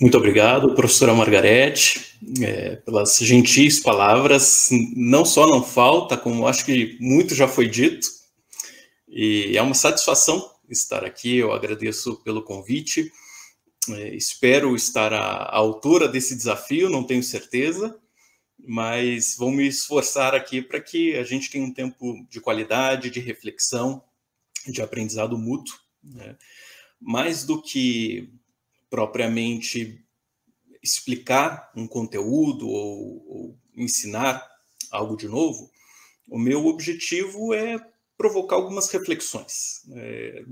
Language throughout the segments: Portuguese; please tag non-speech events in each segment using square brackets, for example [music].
Muito obrigado, professora Margarete, é, pelas gentis palavras. Não só não falta, como acho que muito já foi dito. E é uma satisfação estar aqui. Eu agradeço pelo convite. É, espero estar à, à altura desse desafio, não tenho certeza, mas vou me esforçar aqui para que a gente tenha um tempo de qualidade, de reflexão, de aprendizado mútuo. Né? Mais do que propriamente explicar um conteúdo ou, ou ensinar algo de novo, o meu objetivo é provocar algumas reflexões. É,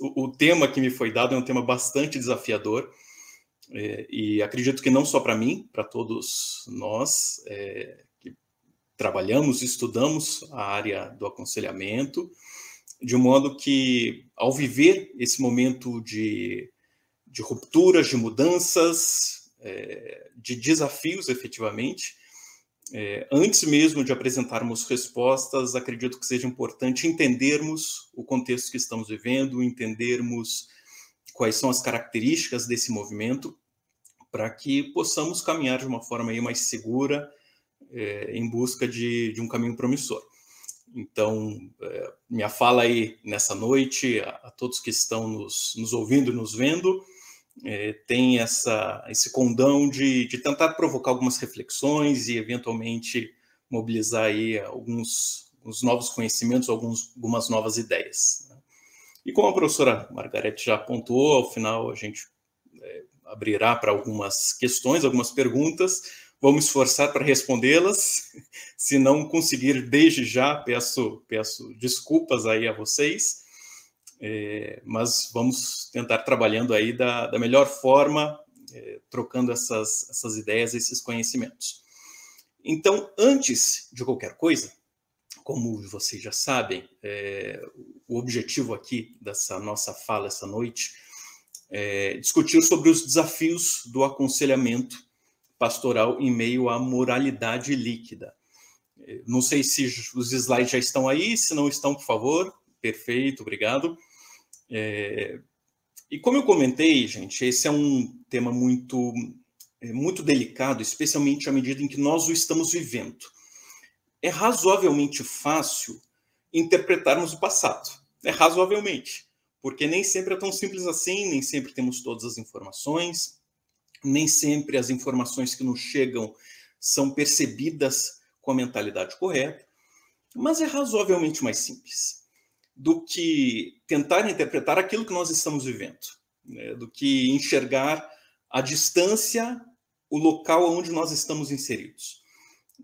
o, o, tema que me foi dado é um tema bastante desafiador, é, e acredito que não só para mim, para todos nós é, que trabalhamos, estudamos a área do aconselhamento, de modo que, ao viver esse momento de de rupturas, de mudanças, é, de desafios, efetivamente. É, antes mesmo de apresentarmos respostas, acredito que seja importante entendermos o contexto que estamos vivendo, entendermos quais são as características desse movimento, para que possamos caminhar de uma forma aí mais segura é, em busca de, de, um caminho promissor. Então, é, minha fala aí nessa noite, a, a todos que estão nos, nos ouvindo e nos vendo, é, tem essa, esse condão de, de tentar provocar algumas reflexões e, eventualmente, mobilizar aí alguns, alguns novos conhecimentos, alguns, algumas novas ideias. Né? E como a professora Margarete já apontou, ao final a gente é, abrirá para algumas questões, algumas perguntas, vamos esforçar para respondê-las. [laughs] Se não conseguir desde já, peço, peço desculpas aí a vocês. É, mas vamos tentar trabalhando aí da, da melhor forma, é, trocando essas, essas ideias, esses conhecimentos. Então, antes de qualquer coisa, como vocês já sabem, é, o objetivo aqui dessa nossa fala essa noite é discutir sobre os desafios do aconselhamento pastoral em meio à moralidade líquida. É, não sei se os slides já estão aí, se não estão, por favor. Perfeito, obrigado. É, e como eu comentei, gente, esse é um tema muito, é, muito delicado, especialmente à medida em que nós o estamos vivendo. É razoavelmente fácil interpretarmos o passado. É razoavelmente, porque nem sempre é tão simples assim, nem sempre temos todas as informações, nem sempre as informações que nos chegam são percebidas com a mentalidade correta, mas é razoavelmente mais simples do que tentar interpretar aquilo que nós estamos vivendo, né? do que enxergar a distância, o local onde nós estamos inseridos.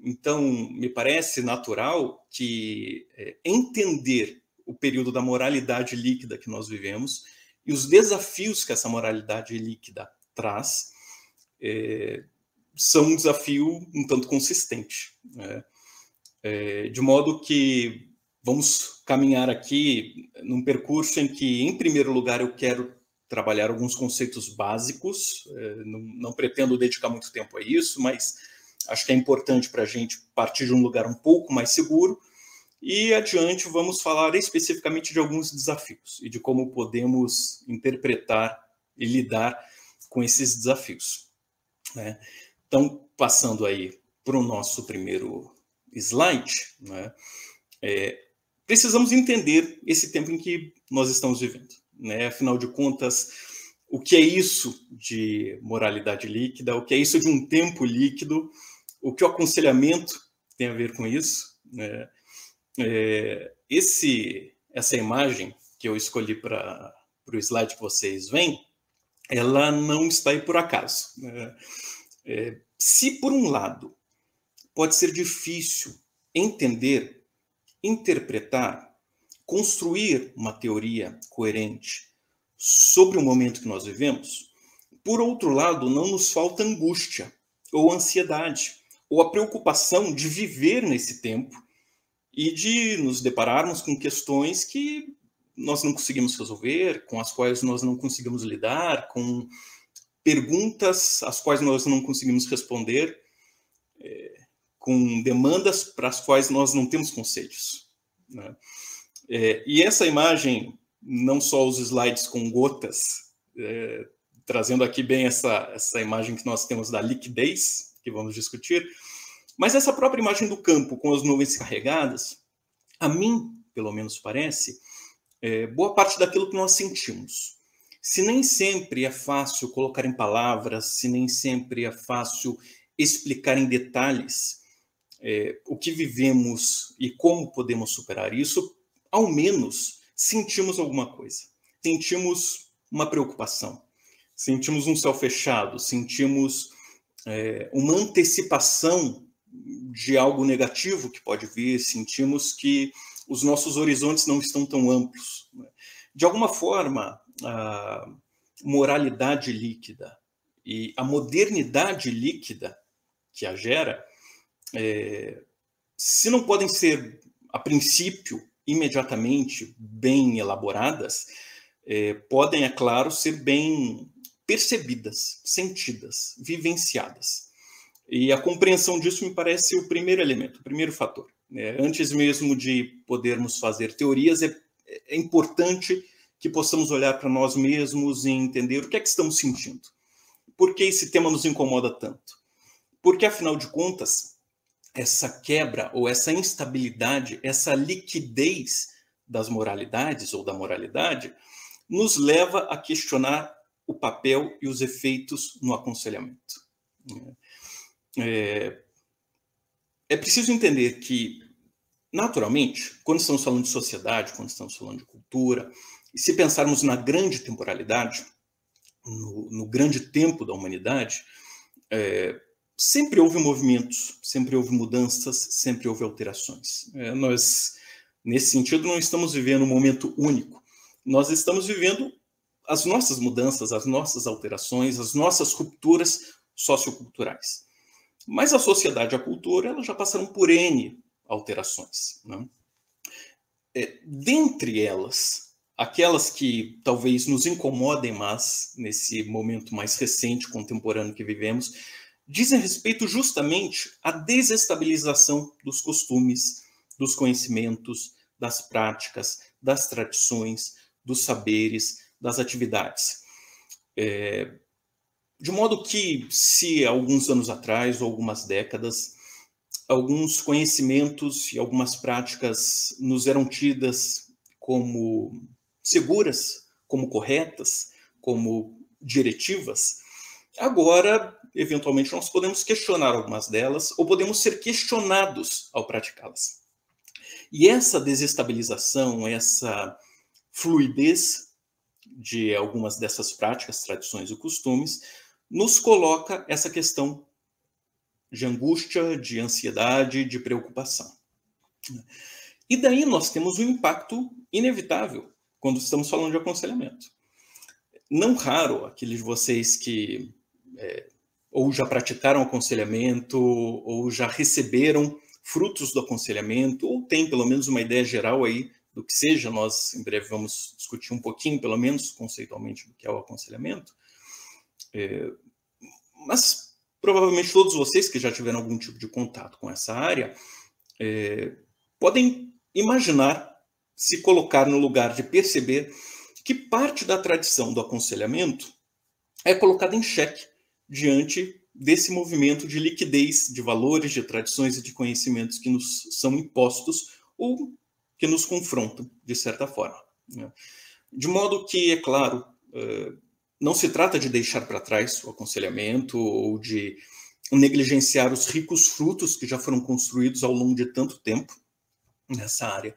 Então, me parece natural que é, entender o período da moralidade líquida que nós vivemos e os desafios que essa moralidade líquida traz é, são um desafio um tanto consistente. Né? É, de modo que vamos caminhar aqui num percurso em que, em primeiro lugar, eu quero trabalhar alguns conceitos básicos. É, não, não pretendo dedicar muito tempo a isso, mas acho que é importante para a gente partir de um lugar um pouco mais seguro. E adiante vamos falar especificamente de alguns desafios e de como podemos interpretar e lidar com esses desafios. Né? Então, passando aí para o nosso primeiro slide, né? É, precisamos entender esse tempo em que nós estamos vivendo. Né? Afinal de contas, o que é isso de moralidade líquida? O que é isso de um tempo líquido? O que o aconselhamento tem a ver com isso? Né? É, esse, essa imagem que eu escolhi para o slide que vocês veem, ela não está aí por acaso. Né? É, se, por um lado, pode ser difícil entender interpretar, construir uma teoria coerente sobre o momento que nós vivemos, por outro lado, não nos falta angústia ou ansiedade ou a preocupação de viver nesse tempo e de nos depararmos com questões que nós não conseguimos resolver, com as quais nós não conseguimos lidar, com perguntas às quais nós não conseguimos responder. É, com demandas para as quais nós não temos conselhos. Né? É, e essa imagem, não só os slides com gotas, é, trazendo aqui bem essa, essa imagem que nós temos da liquidez, que vamos discutir. Mas essa própria imagem do campo com as nuvens carregadas, a mim, pelo menos parece, é boa parte daquilo que nós sentimos. Se nem sempre é fácil colocar em palavras, se nem sempre é fácil explicar em detalhes é, o que vivemos e como podemos superar isso, ao menos sentimos alguma coisa. Sentimos uma preocupação, sentimos um céu fechado, sentimos é, uma antecipação de algo negativo que pode vir, sentimos que os nossos horizontes não estão tão amplos. Né? De alguma forma, a moralidade líquida e a modernidade líquida que a gera, é, se não podem ser, a princípio, imediatamente bem elaboradas, é, podem, é claro, ser bem percebidas, sentidas, vivenciadas. E a compreensão disso me parece o primeiro elemento, o primeiro fator. Né? Antes mesmo de podermos fazer teorias, é, é importante que possamos olhar para nós mesmos e entender o que é que estamos sentindo. Por que esse tema nos incomoda tanto? Porque, afinal de contas, essa quebra ou essa instabilidade, essa liquidez das moralidades ou da moralidade, nos leva a questionar o papel e os efeitos no aconselhamento. É, é preciso entender que, naturalmente, quando estamos falando de sociedade, quando estamos falando de cultura, e se pensarmos na grande temporalidade, no, no grande tempo da humanidade, é, sempre houve movimentos, sempre houve mudanças, sempre houve alterações. É, nós, nesse sentido, não estamos vivendo um momento único. Nós estamos vivendo as nossas mudanças, as nossas alterações, as nossas rupturas socioculturais. Mas a sociedade e a cultura elas já passaram por N alterações. Né? É, dentre elas, aquelas que talvez nos incomodem mais nesse momento mais recente, contemporâneo que vivemos, dizem respeito justamente à desestabilização dos costumes, dos conhecimentos, das práticas, das tradições, dos saberes, das atividades. É, de modo que, se alguns anos atrás, ou algumas décadas, alguns conhecimentos e algumas práticas nos eram tidas como seguras, como corretas, como diretivas, agora, eventualmente, nós podemos questionar algumas delas ou podemos ser questionados ao praticá-las. E essa desestabilização, essa fluidez de algumas dessas práticas, tradições e costumes, nos coloca essa questão de angústia, de ansiedade, de preocupação. E daí nós temos um impacto inevitável quando estamos falando de aconselhamento. Não raro aqueles de vocês que é, ou já praticaram aconselhamento, ou já receberam frutos do aconselhamento, ou têm pelo menos uma ideia geral aí do que seja, nós em breve vamos discutir um pouquinho, pelo menos conceitualmente, do que é o aconselhamento. É, mas provavelmente todos vocês que já tiveram algum tipo de contato com essa área é, podem imaginar se colocar no lugar de perceber que parte da tradição do aconselhamento é colocada em xeque diante desse movimento de liquidez de valores, de tradições e de conhecimentos que nos são impostos ou que nos confrontam, de certa forma. Né? De modo que, é claro, eh, não se trata de deixar para trás o aconselhamento ou de negligenciar os ricos frutos que já foram construídos ao longo de tanto tempo nessa área,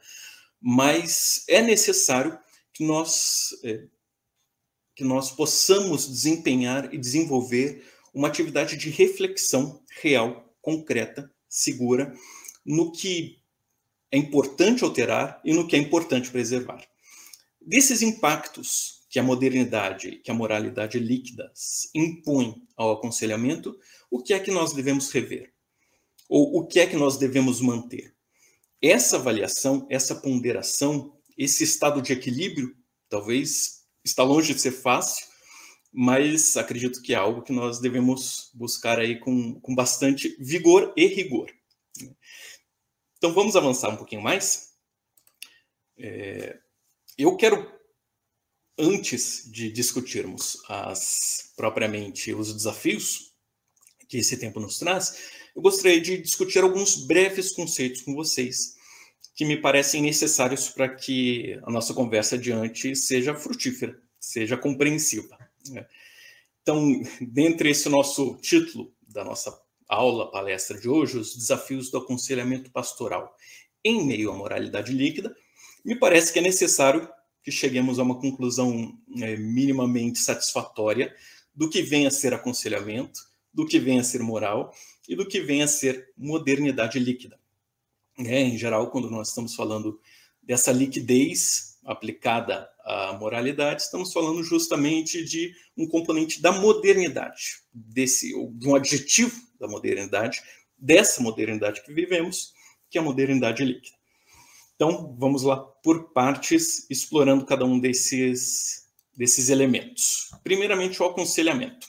mas é necessário que nós eh, que nós possamos desempenhar e desenvolver uma atividade de reflexão real, concreta, segura, no que é importante alterar e no que é importante preservar. Desses impactos que a modernidade, que a moralidade líquida impõe ao aconselhamento, o que é que nós devemos rever? Ou o que é que nós devemos manter? Essa avaliação, essa ponderação, esse estado de equilíbrio, talvez está longe de ser fácil, mas acredito que é algo que nós devemos buscar aí com, com bastante vigor e rigor. Então vamos avançar um pouquinho mais. É, eu quero antes de discutirmos as propriamente os desafios que esse tempo nos traz, eu gostaria de discutir alguns breves conceitos com vocês que me parecem necessários para que a nossa conversa adiante seja frutífera, seja compreensiva. Né? Então, dentre esse nosso título da nossa aula, palestra de hoje, os desafios do aconselhamento pastoral em meio à moralidade líquida, me parece que é necessário que cheguemos a uma conclusão é, minimamente satisfatória do que vem a ser aconselhamento, do que vem a ser moral e do que vem a ser modernidade líquida. É, em geral, quando nós estamos falando dessa liquidez aplicada à moralidade, estamos falando justamente de um componente da modernidade, desse, de um adjetivo da modernidade, dessa modernidade que vivemos, que é a modernidade líquida. Então, vamos lá por partes, explorando cada um desses, desses elementos. Primeiramente, o aconselhamento.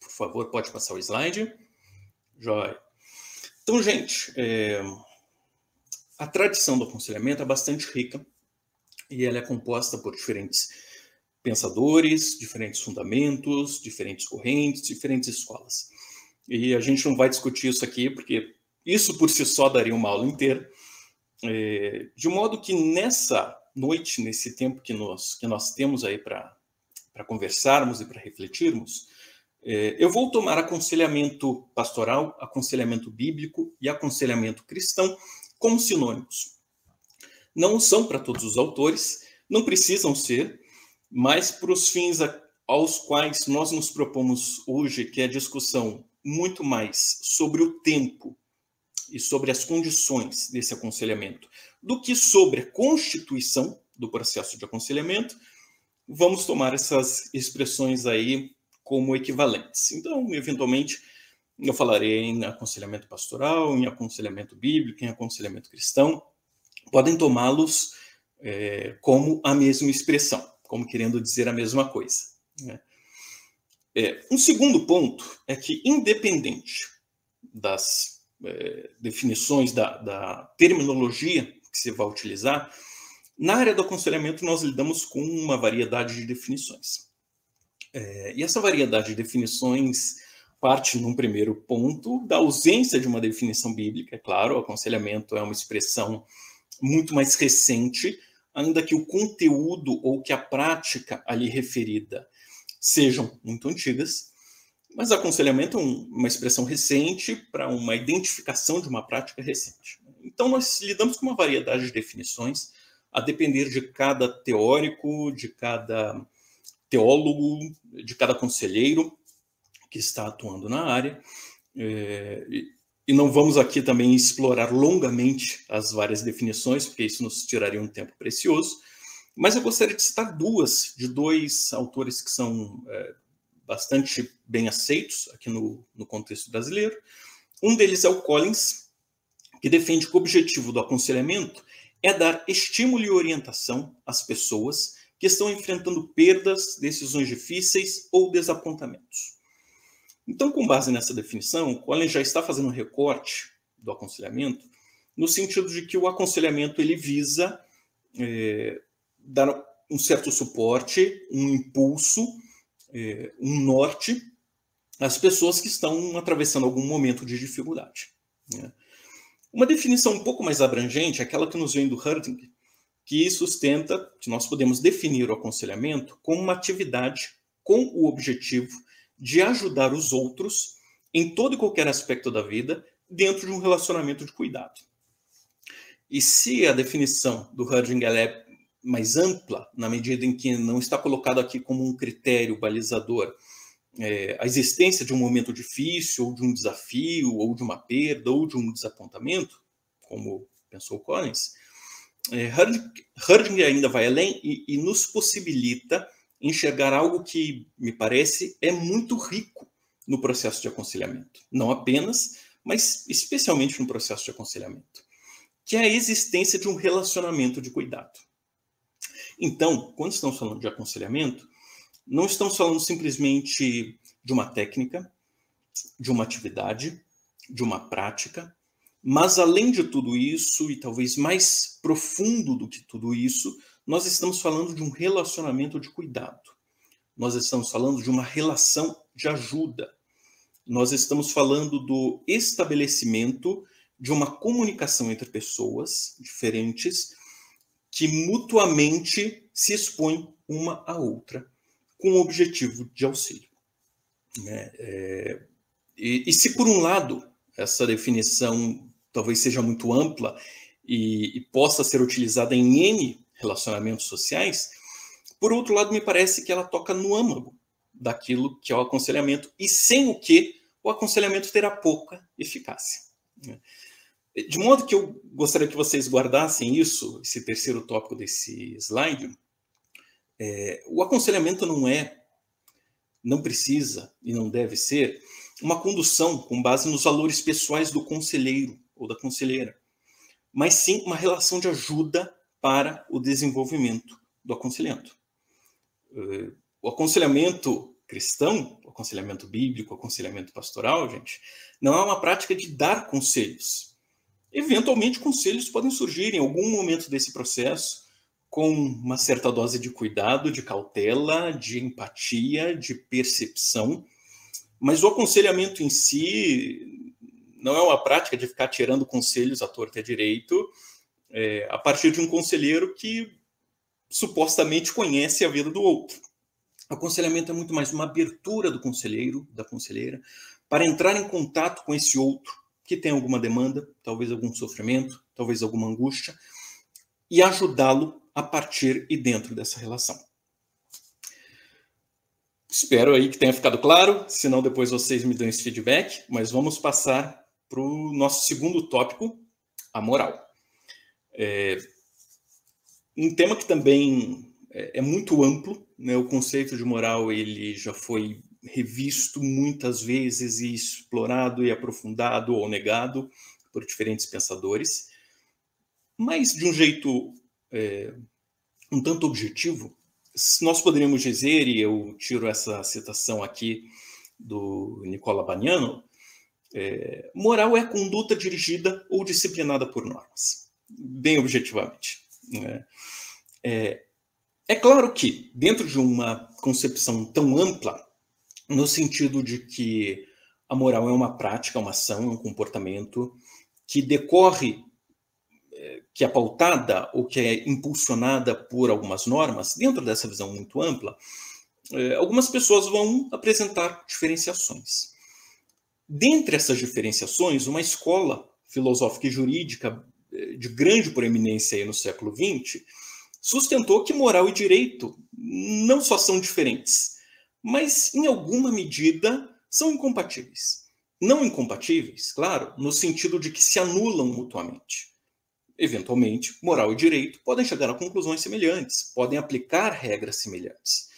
Por favor, pode passar o slide. Joia. Então, gente, é, a tradição do aconselhamento é bastante rica e ela é composta por diferentes pensadores, diferentes fundamentos, diferentes correntes, diferentes escolas. E a gente não vai discutir isso aqui, porque isso por si só daria uma aula inteira. É, de modo que nessa noite, nesse tempo que nós, que nós temos aí para conversarmos e para refletirmos, é, eu vou tomar aconselhamento pastoral, aconselhamento bíblico e aconselhamento cristão como sinônimos. Não são para todos os autores, não precisam ser, mas para os fins aos quais nós nos propomos hoje, que é a discussão muito mais sobre o tempo e sobre as condições desse aconselhamento do que sobre a constituição do processo de aconselhamento, vamos tomar essas expressões aí como equivalentes. Então, eventualmente, eu falarei em aconselhamento pastoral, em aconselhamento bíblico, em aconselhamento cristão. Podem tomá-los é, como a mesma expressão, como querendo dizer a mesma coisa. Né? É, um segundo ponto é que, independente das é, definições, da, da, terminologia que se vai utilizar, na área do aconselhamento nós lidamos com uma variedade de definições. É, e essa variedade de definições parte, num primeiro ponto, da ausência de uma definição bíblica. É claro, o aconselhamento é uma expressão muito mais recente, ainda que o conteúdo ou que a prática ali referida sejam muito antigas, mas aconselhamento é uma expressão recente para uma identificação de uma prática recente. Então, nós lidamos com uma variedade de definições, a depender de cada teórico, de cada teólogo, de cada conselheiro que está atuando na área. É, e não vamos aqui também explorar longamente as várias definições, porque isso nos tiraria um tempo precioso. Mas eu gostaria de citar duas, de dois autores que são é, bastante bem aceitos aqui no, no contexto brasileiro. Um deles é o Collins, que defende que o objetivo do aconselhamento é dar estímulo e orientação às pessoas que estão enfrentando perdas, decisões difíceis ou desapontamentos. Então, com base nessa definição, Collins já está fazendo um recorte do aconselhamento no sentido de que o aconselhamento ele visa é, dar um certo suporte, um impulso, é, um norte às pessoas que estão atravessando algum momento de dificuldade. Né? Uma definição um pouco mais abrangente, aquela que nos vem do Herding, que sustenta que nós podemos definir o aconselhamento como uma atividade com o objetivo de ajudar os outros em todo e qualquer aspecto da vida dentro de um relacionamento de cuidado. E se a definição do Herding é mais ampla, na medida em que não está colocado aqui como um critério balizador é, a existência de um momento difícil, ou de um desafio, ou de uma perda, ou de um desapontamento, como pensou Collins, é, Herding ainda vai além e, e nos possibilita enxergar algo que, me parece, é muito rico no processo de aconselhamento. Não apenas, mas especialmente no processo de aconselhamento, que é a existência de um relacionamento de cuidado. Então, quando estamos falando de aconselhamento, não estamos falando simplesmente de uma técnica, de uma atividade, de uma prática, mas além de tudo isso, e talvez mais profundo do que tudo isso, nós estamos falando de um relacionamento de cuidado. Nós estamos falando de uma relação de ajuda. Nós estamos falando do estabelecimento de uma comunicação entre pessoas diferentes que mutuamente se expõem uma à outra com o objetivo de auxílio. É, é, e, e, se por um lado essa definição talvez seja muito ampla e, e possa ser utilizada em N relacionamentos sociais, por outro lado, me parece que ela toca no âmago daquilo que é o aconselhamento, e sem o que o aconselhamento terá pouca eficácia. Né? De modo que eu gostaria que vocês guardassem isso, esse terceiro tópico desse slide. É, o aconselhamento não é, não precisa e não deve ser uma condução com base nos valores pessoais do conselheiro ou da conselheira, mas sim uma relação de ajuda para o desenvolvimento do aconselhamento. É, o aconselhamento cristão, o aconselhamento bíblico, o aconselhamento pastoral, gente, não é uma prática de dar conselhos, Eventualmente, conselhos podem surgir em algum momento desse processo, com uma certa dose de cuidado, de cautela, de empatia, de percepção, mas o aconselhamento em si não é uma prática de ficar tirando conselhos à torta e à direito é, a partir de um conselheiro que supostamente conhece a vida do outro. O aconselhamento é muito mais uma abertura do conselheiro, da conselheira, para entrar em contato com esse outro que tem alguma demanda, talvez algum sofrimento, talvez alguma angústia, e ajudá-lo a partir e dentro dessa relação. Espero aí que tenha ficado claro, senão depois vocês me dão esse feedback, mas vamos passar para o nosso segundo tópico, a moral. É um tema que também é, é muito amplo, né? o conceito de moral ele já foi revisto muitas vezes e explorado e aprofundado ou negado por diferentes pensadores, mas de um jeito é, um tanto objetivo, nós poderíamos dizer, e eu tiro essa citação aqui do Nicola Bagnano, é, moral é conduta dirigida ou disciplinada por normas, bem objetivamente. Né? É, é claro que, dentro de uma concepção tão ampla, no sentido de que a moral é uma prática, uma ação, um comportamento que decorre, é, que é pautada ou que é impulsionada por algumas normas, dentro dessa visão muito ampla, é, algumas pessoas vão apresentar diferenciações. Dentre essas diferenciações, uma escola filosófica e jurídica é, de grande proeminência no século XX sustentou que moral e direito não só são diferentes, mas em alguma medida são incompatíveis. Não incompatíveis, claro, no sentido de que se anulam mutuamente. Eventualmente, moral e direito podem chegar a conclusões semelhantes, podem aplicar regras semelhantes,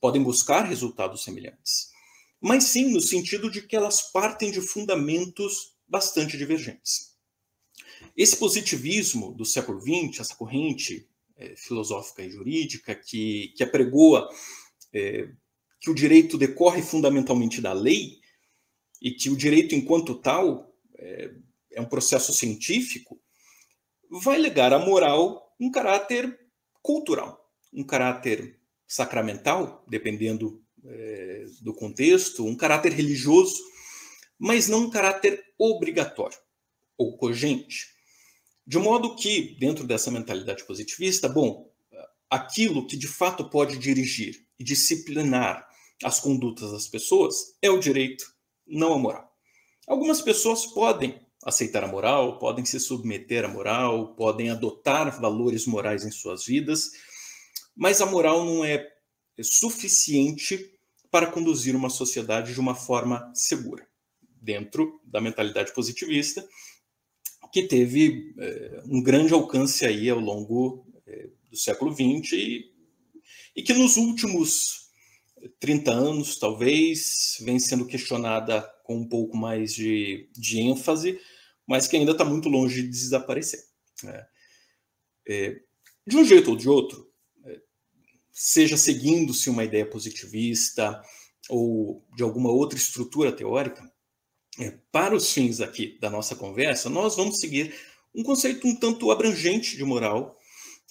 podem buscar resultados semelhantes. Mas sim no sentido de que elas partem de fundamentos bastante divergentes. Esse positivismo do século XX, essa corrente é, filosófica e jurídica que, que apregoa é, que o direito decorre fundamentalmente da lei e que o direito, enquanto tal, é, é um processo científico, vai legar à moral um caráter cultural, um caráter sacramental, dependendo é, do contexto, um caráter religioso, mas não um caráter obrigatório ou cogente. De modo que, dentro dessa mentalidade positivista, bom, aquilo que de fato pode dirigir e disciplinar as condutas das pessoas é o direito, não a moral. Algumas pessoas podem aceitar a moral, podem se submeter à moral, podem adotar valores morais em suas vidas, mas a moral não é suficiente para conduzir uma sociedade de uma forma segura, dentro da mentalidade positivista, que teve é, um grande alcance aí ao longo é, do século XX e, e que nos últimos 30 anos, talvez, vem sendo questionada com um pouco mais de, de ênfase, mas que ainda está muito longe de desaparecer. Né? É, de um jeito ou de outro, é, seja seguindo-se uma ideia positivista ou de alguma outra estrutura teórica, é, para os fins aqui da nossa conversa, nós vamos seguir um conceito um tanto abrangente de moral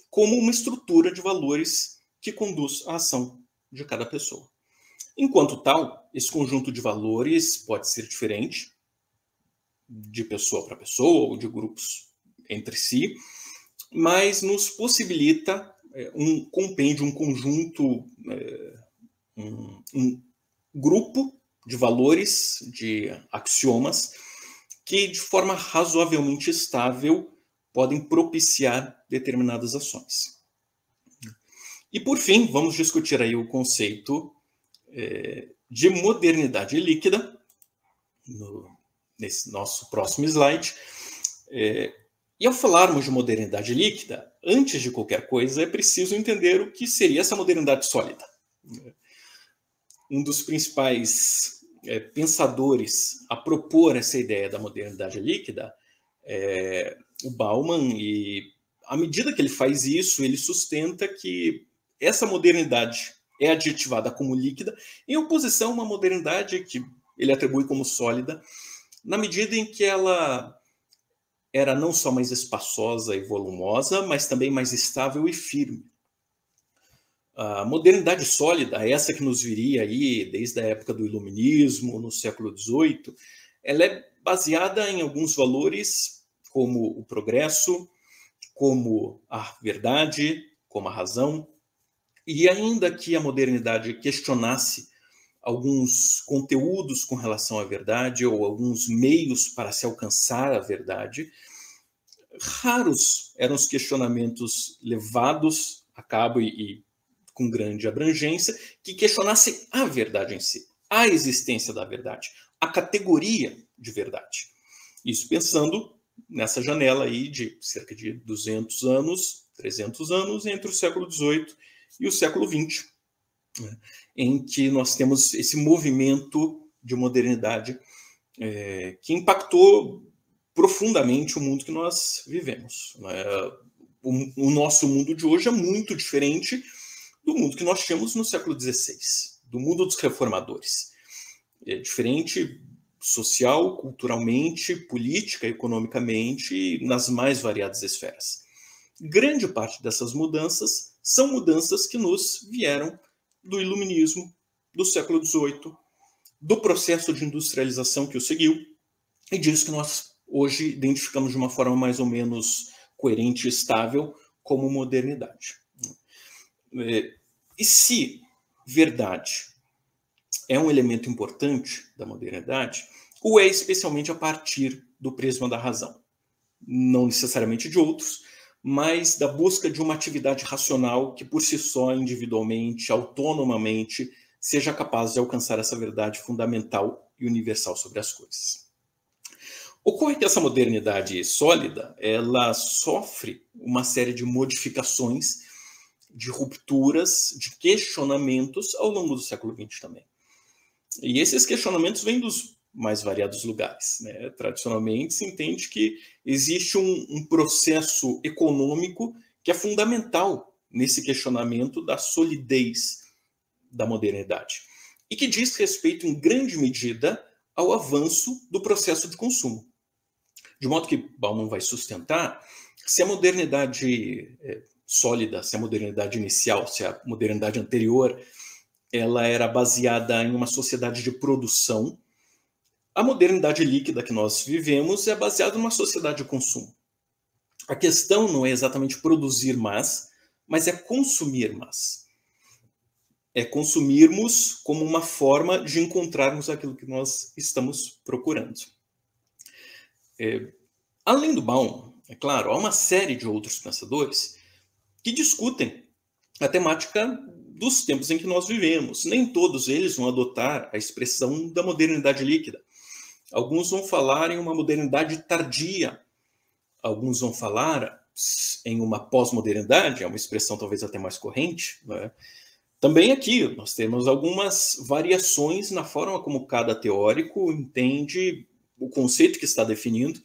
como uma estrutura de valores que conduz à ação de cada pessoa. Enquanto tal, esse conjunto de valores pode ser diferente de pessoa para pessoa ou de grupos entre si, mas nos possibilita é, um compêndio, um conjunto, é, um, um grupo de valores, de axiomas, que de forma razoavelmente estável podem propiciar determinadas ações. E por fim, vamos discutir aí o conceito é, de modernidade líquida, no, nesse nosso próximo slide. É, e ao falarmos de modernidade líquida, antes de qualquer coisa, é preciso entender o que seria essa modernidade sólida. Um dos principais é, pensadores a propor essa ideia da modernidade líquida é o Bauman, e à medida que ele faz isso, ele sustenta que essa modernidade é adjetivada como líquida, em oposição a uma modernidade que ele atribui como sólida, na medida em que ela era não só mais espaçosa e volumosa, mas também mais estável e firme. A modernidade sólida, essa que nos viria aí desde a época do Iluminismo, no século XVIII, ela é baseada em alguns valores como o progresso, como a verdade, como a razão, e ainda que a modernidade questionasse alguns conteúdos com relação à verdade ou alguns meios para se alcançar a verdade, raros eram os questionamentos levados a cabo e, com grande abrangência que questionassem a verdade em si, a existência da verdade, a categoria de verdade. Isso pensando nessa janela aí de cerca de 200 anos, 300 anos entre o século XVIII e o século XX, né, em que nós temos esse movimento de modernidade é, que impactou profundamente o mundo que nós vivemos. Né? O, o, nosso mundo de hoje é muito diferente do mundo que nós tínhamos no século XVI, do mundo dos reformadores. É diferente social, culturalmente, política, economicamente, nas mais variadas esferas. Grande parte dessas mudanças são mudanças que nos vieram do iluminismo do século XVIII, do processo de industrialização que o seguiu, e disso que nós hoje identificamos de uma forma mais ou menos coerente e estável como modernidade. E se verdade é um elemento importante da modernidade, ou é especialmente a partir do prisma da razão? Não necessariamente de outros, mas da busca de uma atividade racional que por si só, individualmente, autonomamente, seja capaz de alcançar essa verdade fundamental e universal sobre as coisas. Ocorre que essa modernidade sólida, ela sofre uma série de modificações, de rupturas, de questionamentos ao longo do século XX também. E esses questionamentos vêm dos mais variados lugares. Né? Tradicionalmente, se entende que existe um, um processo econômico que é fundamental nesse questionamento da solidez da modernidade e que diz respeito, em grande medida, ao avanço do processo de consumo. De modo que Bauman vai sustentar se a modernidade é, sólida, se a modernidade inicial, se a modernidade anterior, ela era baseada em uma sociedade de produção a modernidade líquida que nós vivemos é baseada numa sociedade de consumo. A questão não é exatamente produzir mais, mas é consumir mais. É consumirmos como uma forma de encontrarmos aquilo que nós estamos procurando. É, além do Baum, é claro, há uma série de outros pensadores que discutem a temática dos tempos em que nós vivemos. Nem todos eles vão adotar a expressão da modernidade líquida. Alguns vão falar em uma modernidade tardia, alguns vão falar em uma pós-modernidade, é uma expressão talvez até mais corrente. Né? Também aqui nós temos algumas variações na forma como cada teórico entende o conceito que está definindo,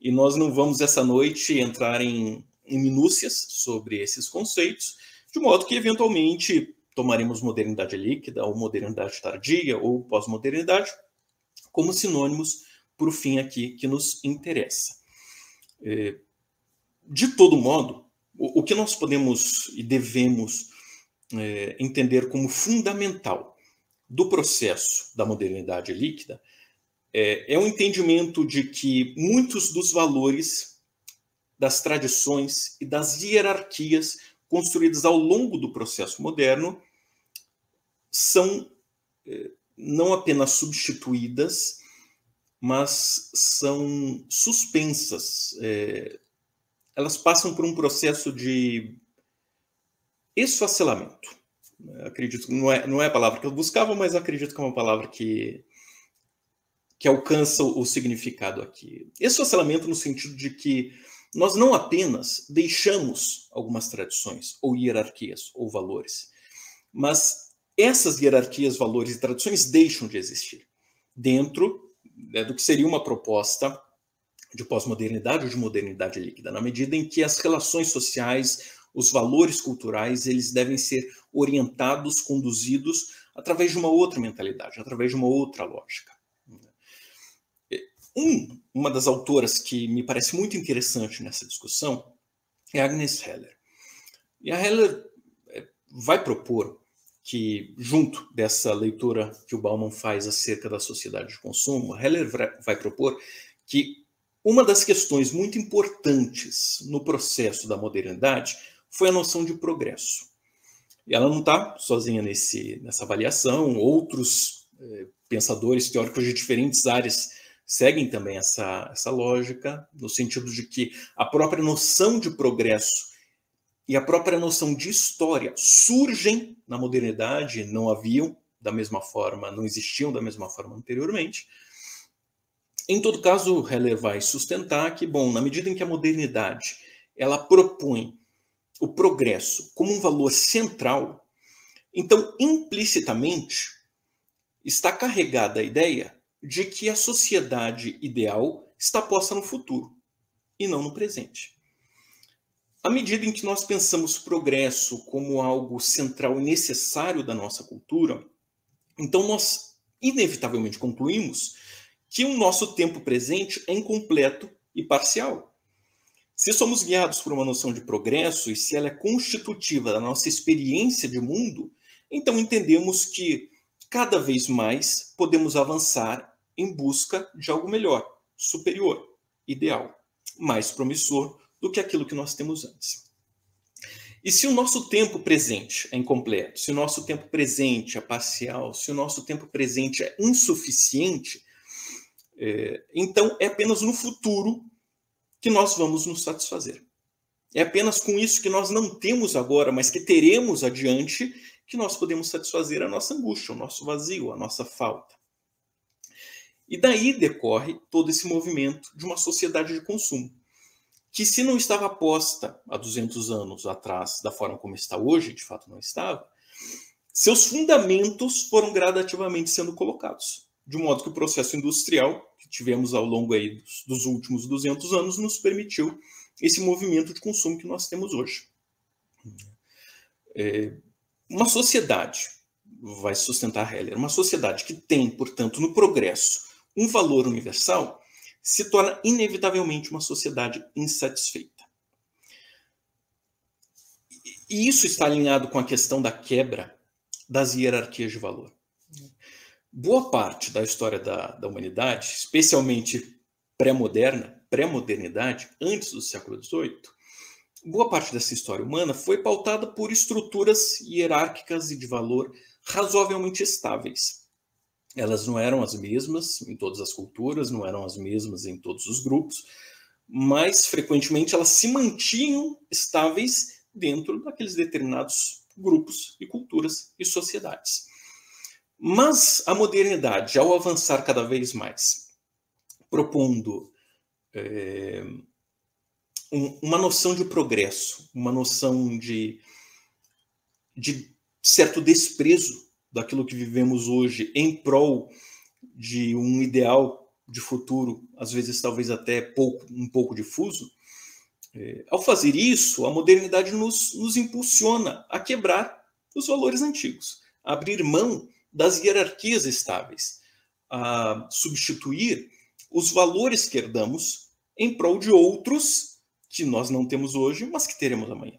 e nós não vamos essa noite entrar em, em minúcias sobre esses conceitos, de modo que eventualmente tomaremos modernidade líquida, ou modernidade tardia, ou pós-modernidade, como sinônimos para o fim aqui que nos interessa. É, de todo modo, o, que nós podemos e devemos é, entender como fundamental do processo da modernidade líquida é, é o entendimento de que muitos dos valores, das tradições e das hierarquias construídas ao longo do processo moderno são é, não apenas substituídas, mas são suspensas. É, elas passam por um processo de esfacelamento. Acredito não é, não é a palavra que eu buscava, mas acredito que é uma palavra que, que alcança o, o significado aqui. Esfacelamento no sentido de que nós não apenas deixamos algumas tradições, ou hierarquias, ou valores, mas essas hierarquias, valores e tradições deixam de existir dentro né, do que seria uma proposta de pós-modernidade ou de modernidade líquida, na medida em que as relações sociais, os valores culturais, eles devem ser orientados, conduzidos através de uma outra mentalidade, através de uma outra lógica. Um, uma das autoras que me parece muito interessante nessa discussão é Agnes Heller. E a Heller é, vai propor que, junto dessa leitura que o Bauman faz acerca da sociedade de consumo, Heller vai propor que uma das questões muito importantes no processo da modernidade foi a noção de progresso. E ela não está sozinha nesse, nessa avaliação, outros eh, pensadores teóricos de diferentes áreas seguem também essa, essa lógica, no sentido de que a própria noção de progresso e a própria noção de história surgem na modernidade, não haviam da mesma forma, não existiam da mesma forma anteriormente. Em todo caso, Heller vai sustentar que, bom, na medida em que a modernidade ela propõe o progresso como um valor central, então implicitamente está carregada a ideia de que a sociedade ideal está posta no futuro e não no presente. À medida em que nós pensamos progresso como algo central e necessário da nossa cultura, então nós inevitavelmente concluímos que o nosso tempo presente é incompleto e parcial. Se somos guiados por uma noção de progresso e se ela é constitutiva da nossa experiência de mundo, então entendemos que cada vez mais podemos avançar em busca de algo melhor, superior, ideal, mais promissor do que aquilo que nós temos antes. E se o nosso tempo presente é incompleto, se o nosso tempo presente é parcial, se o nosso tempo presente é insuficiente, é, então é apenas no futuro que nós vamos nos satisfazer. É apenas com isso que nós não temos agora, mas que teremos adiante, que nós podemos satisfazer a nossa angústia, o nosso vazio, a nossa falta. E daí decorre todo esse movimento de uma sociedade de consumo, que se não estava posta há 200 anos atrás da forma como está hoje, de fato não estava, seus fundamentos foram gradativamente sendo colocados, de modo que o processo industrial que tivemos ao longo aí dos, dos últimos 200 anos nos permitiu esse movimento de consumo que nós temos hoje. É, uma sociedade, vai sustentar Heller, uma sociedade que tem, portanto, no progresso um valor universal, se torna inevitavelmente uma sociedade insatisfeita. E isso está alinhado com a questão da quebra das hierarquias de valor. Boa parte da história da, da humanidade, especialmente pré-moderna, pré-modernidade, antes do século XVIII, boa parte dessa história humana foi pautada por estruturas hierárquicas e de valor razoavelmente estáveis elas não eram as mesmas em todas as culturas, não eram as mesmas em todos os grupos, mas frequentemente elas se mantinham estáveis dentro daqueles determinados grupos e culturas e sociedades. Mas a modernidade, ao avançar cada vez mais, propondo é, um, uma noção de progresso, uma noção de, de certo desprezo daquilo que vivemos hoje em prol de um ideal de futuro, às vezes talvez até pouco, um pouco difuso, é, ao fazer isso, a modernidade nos, nos impulsiona a quebrar os valores antigos, a abrir mão das hierarquias estáveis, a substituir os valores que herdamos em prol de outros que nós não temos hoje, mas que teremos amanhã.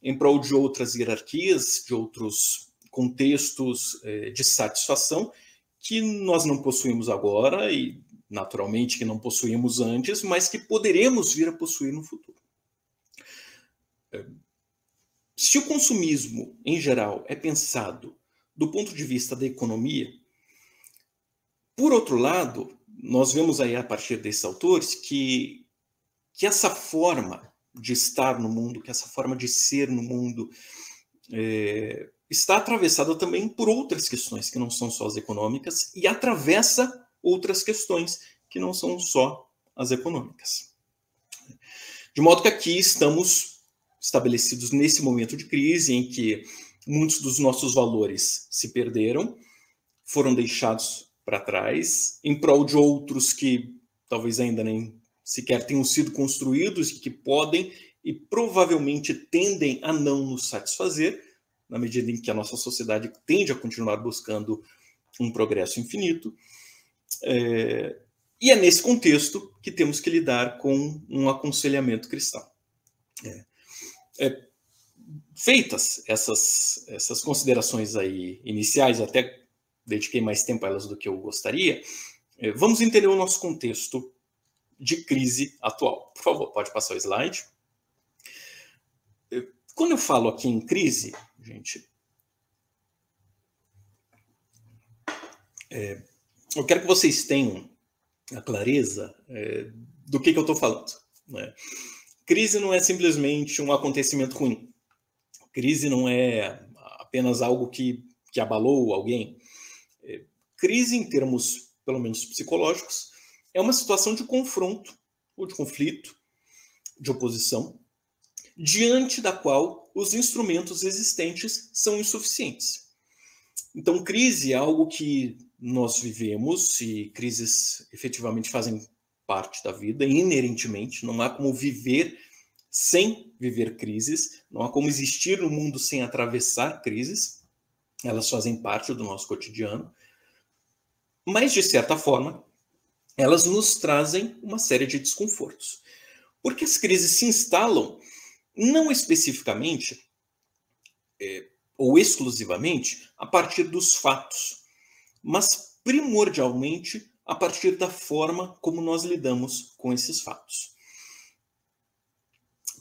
Em prol de outras hierarquias, de outros contextos eh, de satisfação que nós não possuímos agora e, naturalmente, que não possuímos antes, mas que poderemos vir a possuir no futuro. É, se o consumismo, em geral, é pensado do ponto de vista da economia, por outro lado, nós vemos aí a partir desses autores que, que essa forma de estar no mundo, que essa forma de ser no mundo, é, está atravessada também por outras questões que não são só as econômicas e atravessa outras questões que não são só as econômicas. De modo que aqui estamos estabelecidos nesse momento de crise em que muitos dos nossos valores se perderam, foram deixados para trás, em prol de outros que talvez ainda nem sequer tenham sido construídos e que podem e provavelmente tendem a não nos satisfazer, na medida em que a nossa sociedade tende a continuar buscando um progresso infinito. É, e é nesse contexto que temos que lidar com um aconselhamento cristão. É, é, feitas essas, essas considerações aí iniciais, até dediquei mais tempo a elas do que eu gostaria, é, vamos entender o nosso contexto de crise atual. Por favor, pode passar o slide. É, quando eu falo aqui em crise, gente, é, eu quero que vocês tenham a clareza é, do que, que eu estou falando. Né? Crise não é simplesmente um acontecimento ruim. Crise não é apenas algo que, que abalou alguém. É, crise, em termos, pelo menos psicológicos, é uma situação de confronto ou de conflito, de oposição, diante da qual os instrumentos existentes são insuficientes. Então, crise é algo que nós vivemos e crises efetivamente fazem parte da vida, inerentemente. Não há como viver sem viver crises, não há como existir no mundo sem atravessar crises. Elas fazem parte do nosso cotidiano. Mas, de certa forma, elas nos trazem uma série de desconfortos. Porque as crises se instalam não especificamente é, ou exclusivamente a partir dos fatos mas primordialmente a partir da forma como nós lidamos com esses fatos.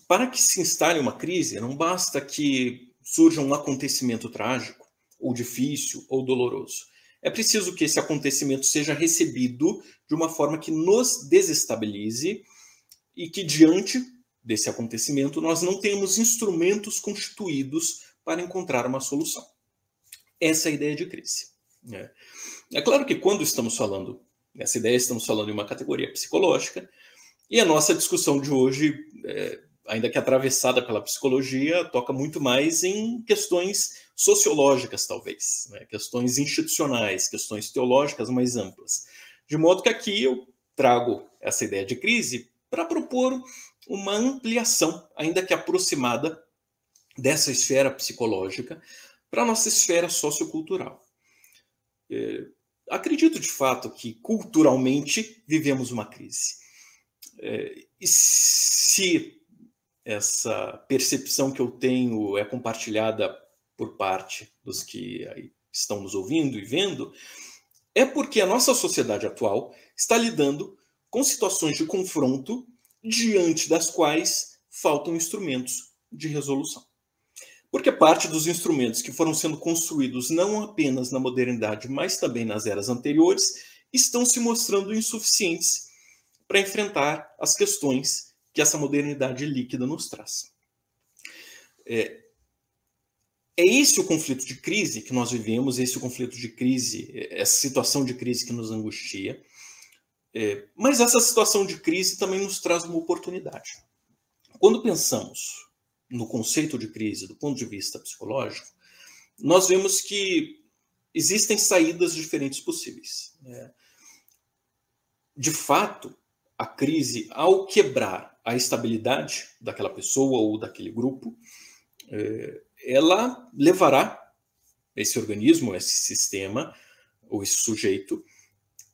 Para que se instale uma crise, não basta que surja um acontecimento trágico, ou difícil, ou doloroso. É preciso que esse acontecimento seja recebido de uma forma que nos desestabilize e que, diante desse acontecimento, nós não tenhamos instrumentos constituídos para encontrar uma solução. Essa é a ideia de crise. É. é claro que quando estamos falando nessa ideia, estamos falando de uma categoria psicológica, e a nossa discussão de hoje, é, ainda que atravessada pela psicologia, toca muito mais em questões sociológicas, talvez, né? questões institucionais, questões teológicas mais amplas. De modo que aqui eu trago essa ideia de crise para propor uma ampliação, ainda que aproximada, dessa esfera psicológica para a nossa esfera sociocultural. É, acredito de fato que culturalmente vivemos uma crise. É, e se essa percepção que eu tenho é compartilhada por parte dos que estão nos ouvindo e vendo, é porque a nossa sociedade atual está lidando com situações de confronto diante das quais faltam instrumentos de resolução. Porque parte dos instrumentos que foram sendo construídos não apenas na modernidade, mas também nas eras anteriores, estão se mostrando insuficientes para enfrentar as questões que essa modernidade líquida nos traz. É, é esse o conflito de crise que nós vivemos, esse o conflito de crise, essa situação de crise que nos angustia. É, mas essa situação de crise também nos traz uma oportunidade. Quando pensamos no conceito de crise do ponto de vista psicológico, nós vemos que existem saídas diferentes possíveis. Né? De fato, a crise, ao quebrar a estabilidade daquela pessoa ou daquele grupo, é, ela levará esse organismo, esse sistema, ou esse sujeito,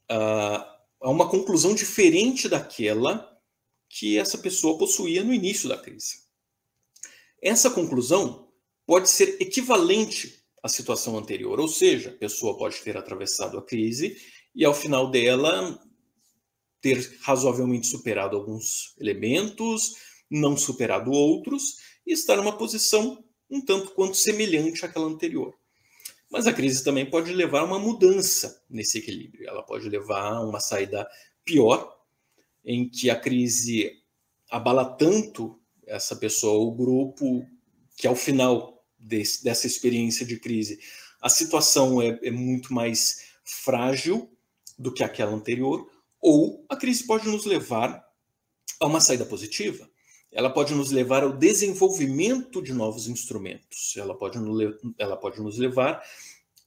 a, a uma conclusão diferente daquela que essa pessoa possuía no início da crise. Essa conclusão pode ser equivalente à situação anterior, ou seja, a pessoa pode ter atravessado a crise e ao final dela ter razoavelmente superado alguns elementos, não superado outros e estar numa posição um tanto quanto semelhante àquela anterior. Mas a crise também pode levar a uma mudança nesse equilíbrio. Ela pode levar a uma saída pior, em que a crise abala tanto essa pessoa, o grupo, que ao final desse, dessa experiência de crise, a situação é, é muito mais frágil do que aquela anterior, ou a crise pode nos levar a uma saída positiva. Ela pode nos levar ao desenvolvimento de novos instrumentos. Ela pode, ela pode nos levar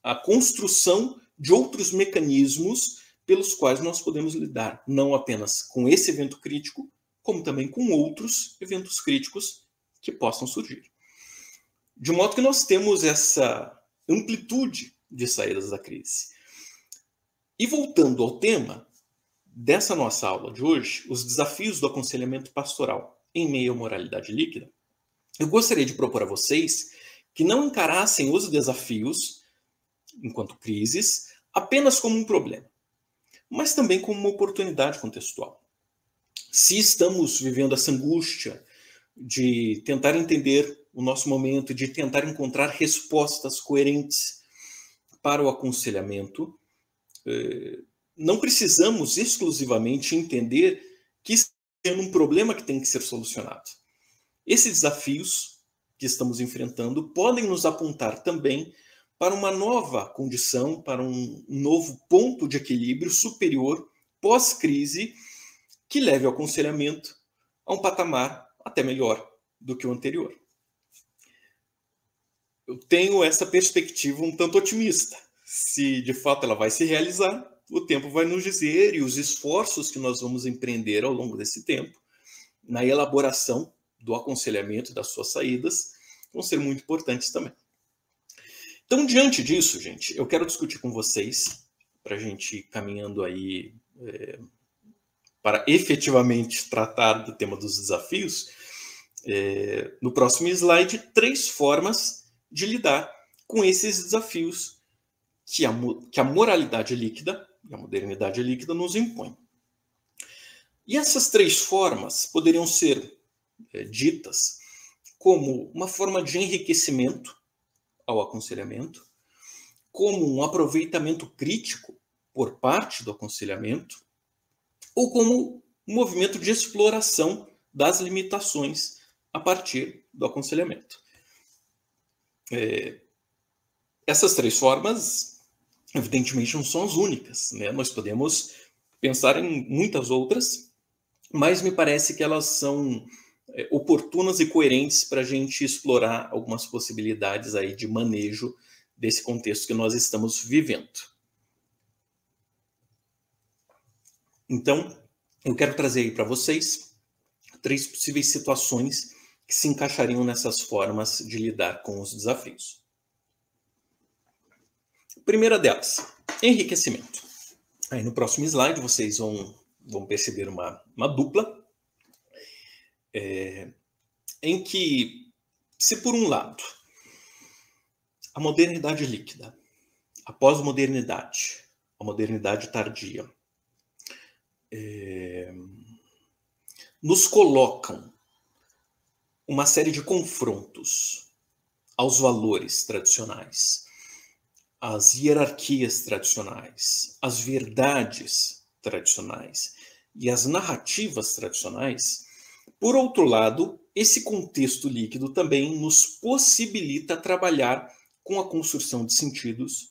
à construção de outros mecanismos pelos quais nós podemos lidar, não apenas com esse evento crítico, como também com outros eventos críticos que possam surgir. De modo que nós temos essa amplitude de saídas da crise. E voltando ao tema dessa nossa aula de hoje, os desafios do aconselhamento pastoral em meio à moralidade líquida, eu gostaria de propor a vocês que não encarassem os desafios, enquanto crises, apenas como um problema, mas também como uma oportunidade contextual. Se estamos vivendo essa angústia de tentar entender o nosso momento, de tentar encontrar respostas coerentes para o aconselhamento, eh, não precisamos exclusivamente entender que é um problema que tem que ser solucionado. Esses desafios que estamos enfrentando podem nos apontar também para uma nova condição, para um novo ponto de equilíbrio superior pós-crise que leve o aconselhamento a um patamar até melhor do que o anterior. Eu tenho essa perspectiva um tanto otimista se de fato ela vai se realizar, o tempo vai nos dizer e os esforços que nós vamos empreender ao longo desse tempo na elaboração do aconselhamento das suas saídas vão ser muito importantes também. Então, diante disso, gente, eu quero discutir com vocês, para a gente ir caminhando aí é, para efetivamente tratar do tema dos desafios, é, no próximo slide, três formas de lidar com esses desafios que a, que a moralidade líquida e a modernidade líquida nos impõem. E essas três formas poderiam ser é, ditas como uma forma de enriquecimento ao aconselhamento, como um aproveitamento crítico por parte do aconselhamento, ou como um movimento de exploração das limitações a partir do aconselhamento. É, essas três formas evidentemente não são as únicas, né? Nós podemos pensar em muitas outras, mas me parece que elas são é, oportunas e coerentes para a gente explorar algumas possibilidades aí de manejo desse contexto que nós estamos vivendo. Então, eu quero trazer aí para vocês três possíveis situações que se encaixariam nessas formas de lidar com os desafios. Primeira delas, enriquecimento. Aí no próximo slide vocês vão, vão perceber uma, uma dupla é, em que, se por um lado, a modernidade líquida, a pós-modernidade, a modernidade tardia, é, nos colocam uma série de confrontos aos valores tradicionais, as hierarquias tradicionais, as verdades tradicionais e as narrativas tradicionais, por outro lado, esse contexto líquido também nos possibilita trabalhar com a construção de sentidos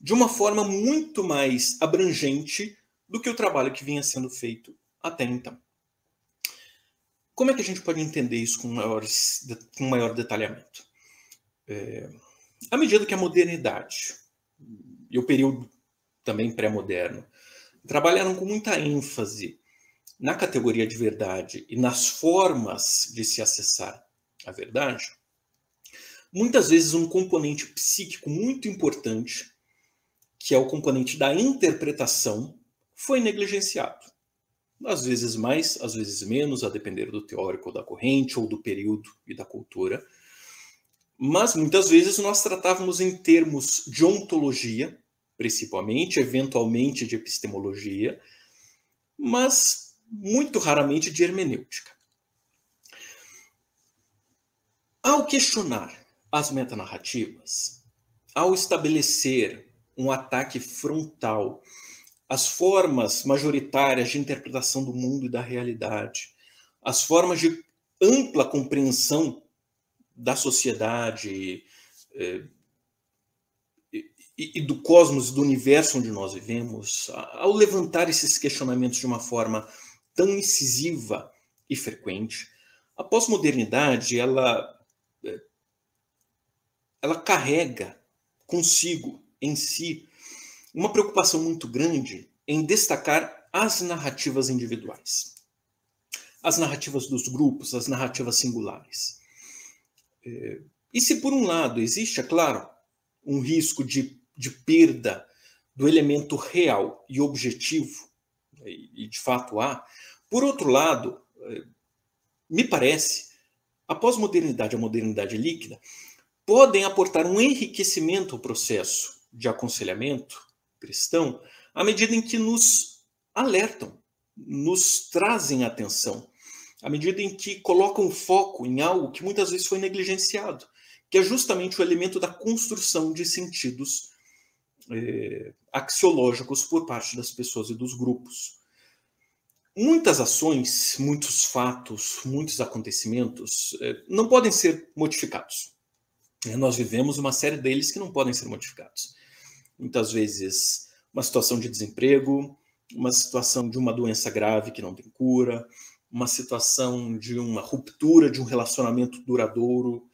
de uma forma muito mais abrangente do que o trabalho que vinha sendo feito até então. Como é que a gente pode entender isso com, maiores, com maior detalhamento? É, à medida que a modernidade e o período também pré-moderno, trabalharam com muita ênfase na categoria de verdade e nas formas de se acessar a verdade, muitas vezes um componente psíquico muito importante, que é o componente da interpretação, foi negligenciado. às vezes mais, às vezes menos, a depender do teórico ou da corrente, ou do período e da cultura. Mas muitas vezes nós tratávamos em termos de ontologia, principalmente, eventualmente de epistemologia, mas muito raramente de hermenêutica. Ao questionar as metanarrativas, ao estabelecer um ataque frontal às formas majoritárias de interpretação do mundo e da realidade, as formas de ampla compreensão da sociedade eh, e, e, do cosmos, do universo onde nós vivemos, ao levantar esses questionamentos de uma forma tão incisiva e frequente, a pós-modernidade ela eh, ela carrega consigo em si uma preocupação muito grande em destacar as narrativas individuais, as narrativas dos grupos, as narrativas singulares. É, e se, por um lado, existe, é claro, um risco de, de perda do elemento real e objetivo, e de fato há, por outro lado, é, me parece, a pós-modernidade, a modernidade líquida, podem aportar um enriquecimento ao processo de aconselhamento cristão à medida em que nos alertam, nos trazem atenção, à medida em que colocam foco em algo que muitas vezes foi negligenciado, que é justamente o elemento da construção de sentidos é, axiológicos por parte das pessoas e dos grupos. Muitas ações, muitos fatos, muitos acontecimentos é, não podem ser modificados. É, nós vivemos uma série deles que não podem ser modificados. Muitas vezes, uma situação de desemprego, uma situação de uma doença grave que não tem cura, uma situação de uma ruptura de um relacionamento duradouro,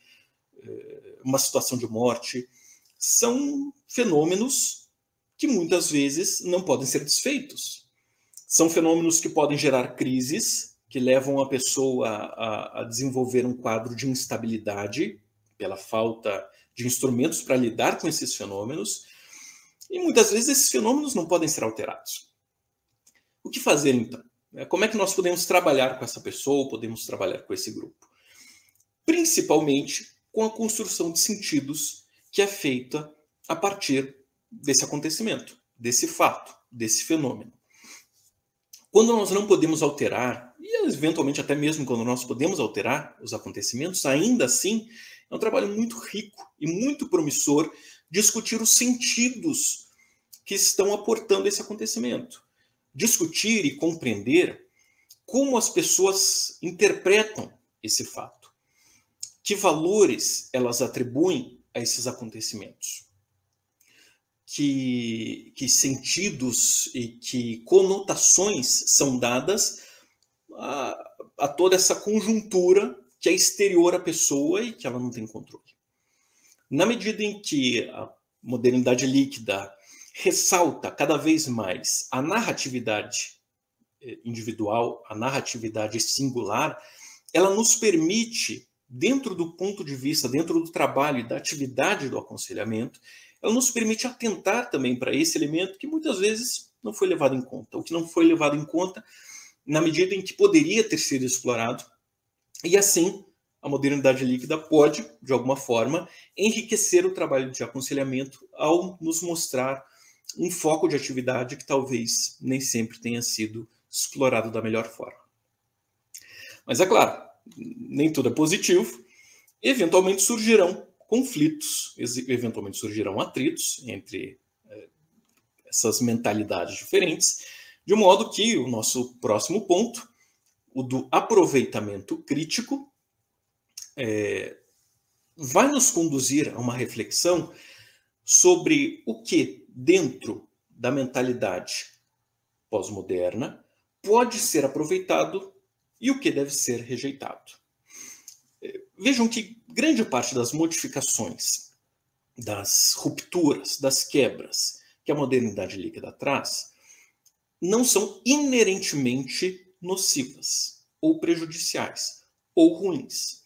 uma situação de morte. São fenômenos que muitas vezes não podem ser desfeitos. São fenômenos que podem gerar crises, que levam a pessoa a, a desenvolver um quadro de instabilidade pela falta de instrumentos para lidar com esses fenômenos, e muitas vezes esses fenômenos não podem ser alterados. O que fazer então? É, como é que nós podemos trabalhar com essa pessoa, podemos trabalhar com esse grupo? Principalmente com a construção de sentidos que é feita a partir desse acontecimento, desse fato, desse fenômeno. Quando nós não podemos alterar, e eventualmente até mesmo quando nós podemos alterar os acontecimentos, ainda assim é um trabalho muito rico e muito promissor discutir os sentidos que estão aportando esse acontecimento. Discutir e compreender como as pessoas interpretam esse fato. Que valores elas atribuem a esses acontecimentos. Que, que sentidos e que conotações são dadas a, a toda essa conjuntura que é exterior à pessoa e que ela não tem controle. Na medida em que a modernidade líquida ressalta cada vez mais a narratividade eh, individual, a narratividade singular, ela nos permite, dentro do ponto de vista, dentro do trabalho e da atividade do aconselhamento, ela nos permite atentar também para esse elemento que muitas vezes não foi levado em conta, o que não foi levado em conta na medida em que poderia ter sido explorado e assim, a modernidade líquida pode, de alguma forma, enriquecer o trabalho de aconselhamento ao nos mostrar um foco de atividade que talvez nem sempre tenha sido explorado da melhor forma. Mas é claro, nem tudo é positivo. Eventualmente surgirão conflitos, eventualmente surgirão atritos entre eh, essas mentalidades diferentes, de modo que o nosso próximo ponto o do aproveitamento crítico, é, vai nos conduzir a uma reflexão sobre o que, dentro da mentalidade pós-moderna, pode ser aproveitado e o que deve ser rejeitado. Vejam que grande parte das modificações, das rupturas, das quebras que a modernidade líquida traz, não são inerentemente nocivas, ou prejudiciais, ou ruins.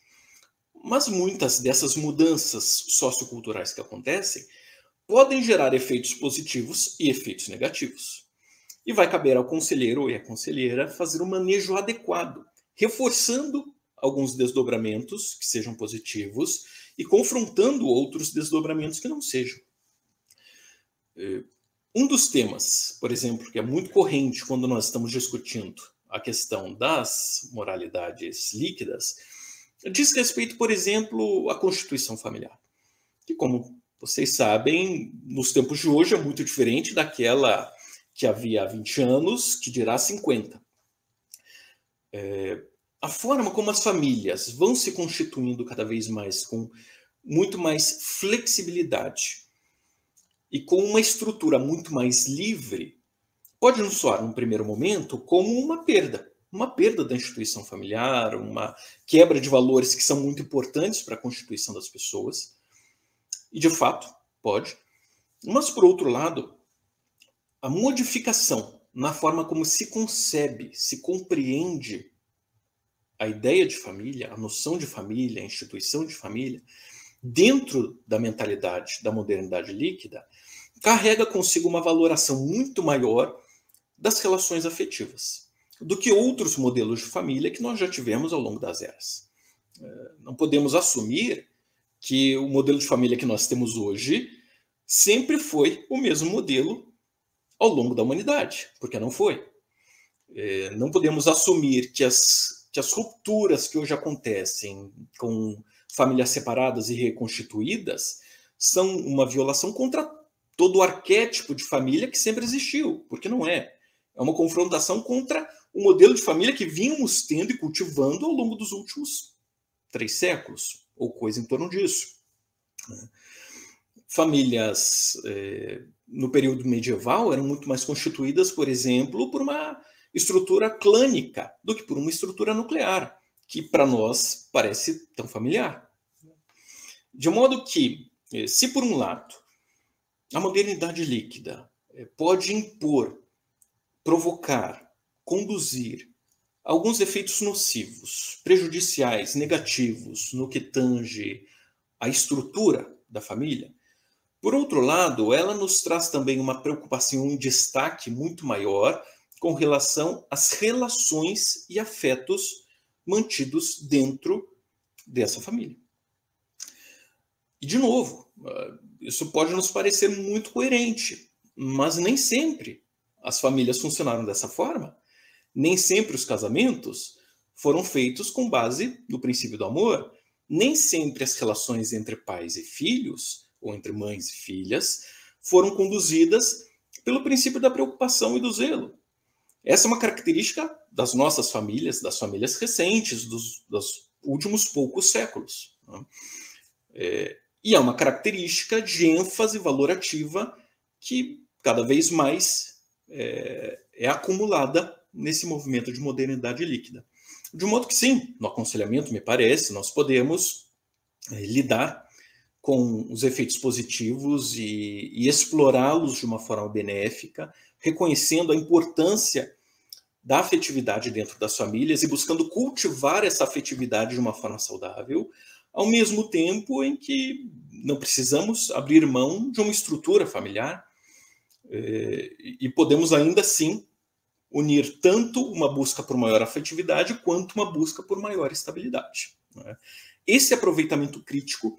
Mas muitas dessas mudanças socioculturais que acontecem podem gerar efeitos positivos e efeitos negativos. E vai caber ao conselheiro e à conselheira fazer um manejo adequado, reforçando alguns desdobramentos que sejam positivos e confrontando outros desdobramentos que não sejam. É, um dos temas, por exemplo, que é muito corrente quando nós estamos discutindo a questão das moralidades líquidas, diz respeito, por exemplo, à constituição familiar, que, como vocês sabem, nos tempos de hoje é muito diferente daquela que havia há 20 anos, que dirá 50. É, a forma como as famílias vão se constituindo cada vez mais com muito mais flexibilidade e com uma estrutura muito mais livre, pode nos soar, num primeiro momento, como uma perda. Uma perda da instituição familiar, uma quebra de valores que são muito importantes para a constituição das pessoas. E, de fato, pode. Mas, por outro lado, a modificação na forma como se concebe, se compreende a ideia de família, a noção de família, a instituição de família, dentro da mentalidade da modernidade líquida, carrega consigo uma valoração muito maior das relações afetivas do que outros modelos de família que nós já tivemos ao longo das eras. É, não podemos assumir que o modelo de família que nós temos hoje sempre foi o mesmo modelo ao longo da humanidade, porque não foi. É, não podemos assumir que as, que as rupturas que hoje acontecem com famílias separadas e reconstituídas são uma violação contra todo o arquétipo de família que sempre existiu, porque não é. É uma confrontação contra o modelo de família que vínhamos tendo e cultivando ao longo dos últimos três séculos, ou coisa em torno disso. Famílias é, no período medieval eram muito mais constituídas, por exemplo, por uma estrutura clânica do que por uma estrutura nuclear que para nós parece tão familiar. De modo que, eh, se por um lado a modernidade líquida eh, pode impor, provocar, conduzir alguns efeitos nocivos, prejudiciais, negativos no que tange a estrutura da família, por outro lado, ela nos traz também uma preocupação, um destaque muito maior com relação às relações e afetos mantidos dentro dessa família. E, de novo, ah, isso pode nos parecer muito coerente, mas nem sempre as famílias funcionaram dessa forma. Nem sempre os casamentos foram feitos com base no princípio do amor. Nem sempre as relações entre pais e filhos, ou entre mães e filhas, foram conduzidas pelo princípio da preocupação e do zelo. Essa é uma característica das nossas famílias, das famílias recentes, dos, dos últimos poucos séculos. Né? É, e é uma característica de ênfase valorativa que cada vez mais é, é acumulada nesse movimento de modernidade líquida. De modo que, sim, no aconselhamento, me parece, nós podemos é, lidar com os efeitos positivos e, e explorá-los de uma forma benéfica, reconhecendo a importância da afetividade dentro das famílias e buscando cultivar essa afetividade de uma forma saudável, ao mesmo tempo em que não precisamos abrir mão de uma estrutura familiar eh, e podemos ainda assim unir tanto uma busca por maior afetividade quanto uma busca por maior estabilidade. Né? Esse aproveitamento crítico,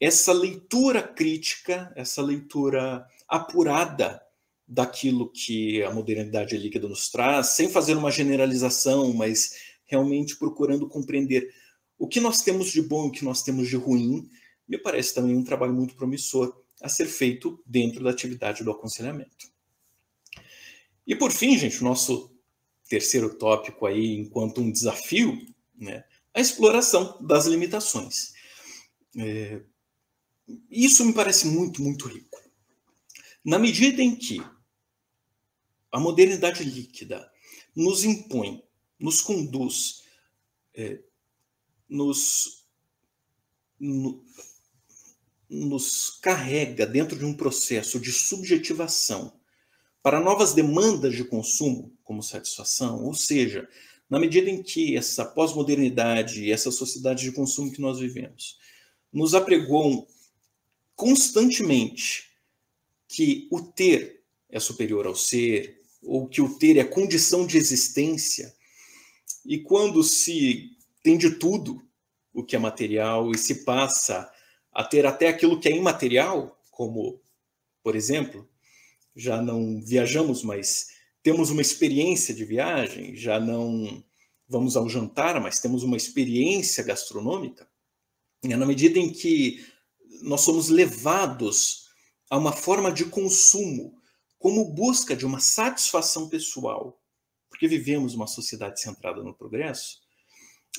essa leitura crítica, essa leitura apurada daquilo que a modernidade líquida nos traz, sem fazer uma generalização, mas realmente procurando compreender o que nós temos de bom e o que nós temos de ruim, me parece também um trabalho muito promissor a ser feito dentro da atividade do aconselhamento. E por fim, gente, o nosso terceiro tópico aí, enquanto um desafio, né, a exploração das limitações. É, isso me parece muito, muito rico. Na medida em que a modernidade líquida nos impõe, nos conduz, é, nos, no, nos carrega dentro de um processo de subjetivação para novas demandas de consumo, como satisfação, ou seja, na medida em que essa pós-modernidade, essa sociedade de consumo que nós vivemos, nos apregou constantemente que o ter é superior ao ser, ou que o ter é condição de existência, e quando se tem de tudo o que é material e se passa a ter até aquilo que é imaterial, como, por exemplo, já não viajamos, mas temos uma experiência de viagem, já não vamos ao jantar, mas temos uma experiência gastronômica, é na medida em que nós somos levados a uma forma de consumo como busca de uma satisfação pessoal, porque vivemos uma sociedade centrada no progresso,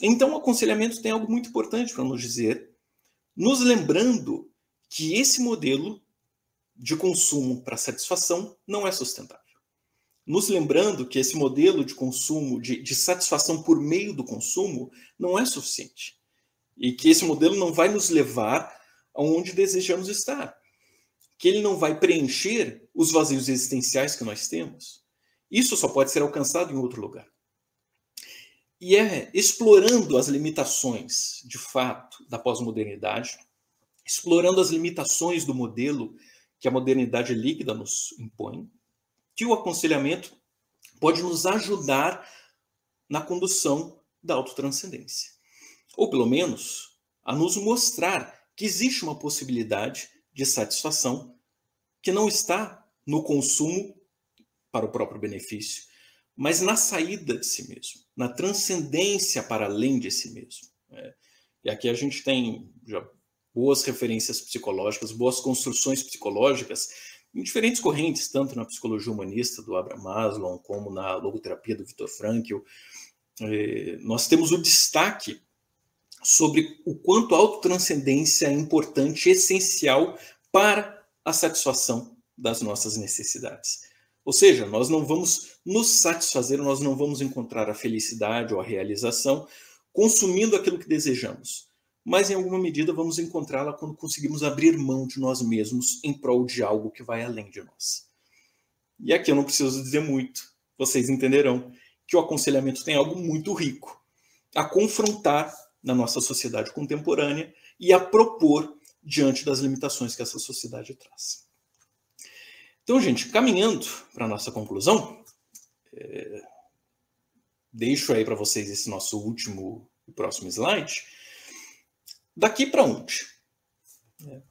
então o aconselhamento tem algo muito importante para nos dizer, nos lembrando que esse modelo de consumo para satisfação não é sustentável. Nos lembrando que esse modelo de consumo, de, de satisfação por meio do consumo, não é suficiente. E que esse modelo não vai nos levar aonde desejamos estar. Que ele não vai preencher os vazios existenciais que nós temos. Isso só pode ser alcançado em outro lugar. E é explorando as limitações, de fato, da pós-modernidade, explorando as limitações do modelo que a modernidade líquida nos impõe, que o aconselhamento pode nos ajudar na condução da autotranscendência. Ou, pelo menos, a nos mostrar que existe uma possibilidade de satisfação que não está no consumo para o próprio benefício, mas na saída de si mesmo, na transcendência para além de si mesmo. É, e aqui a gente tem boas referências psicológicas, boas construções psicológicas em diferentes correntes, tanto na psicologia humanista do Abraham Maslow, como na logoterapia do Viktor Frankl. É, nós temos o destaque sobre o quanto a autotranscendência é importante, essencial para a satisfação das nossas necessidades. Ou seja, nós não vamos nos satisfazer, nós não vamos encontrar a felicidade ou a realização consumindo aquilo que desejamos, mas em alguma medida vamos encontrá-la quando conseguimos abrir mão de nós mesmos em prol de algo que vai além de nós. E aqui eu não preciso dizer muito, vocês entenderão que o aconselhamento tem algo muito rico a confrontar na nossa sociedade contemporânea e a propor diante das limitações que essa sociedade traz. Então, gente, caminhando para a nossa conclusão, é... deixo aí para vocês esse nosso último e próximo slide. Daqui para onde? É.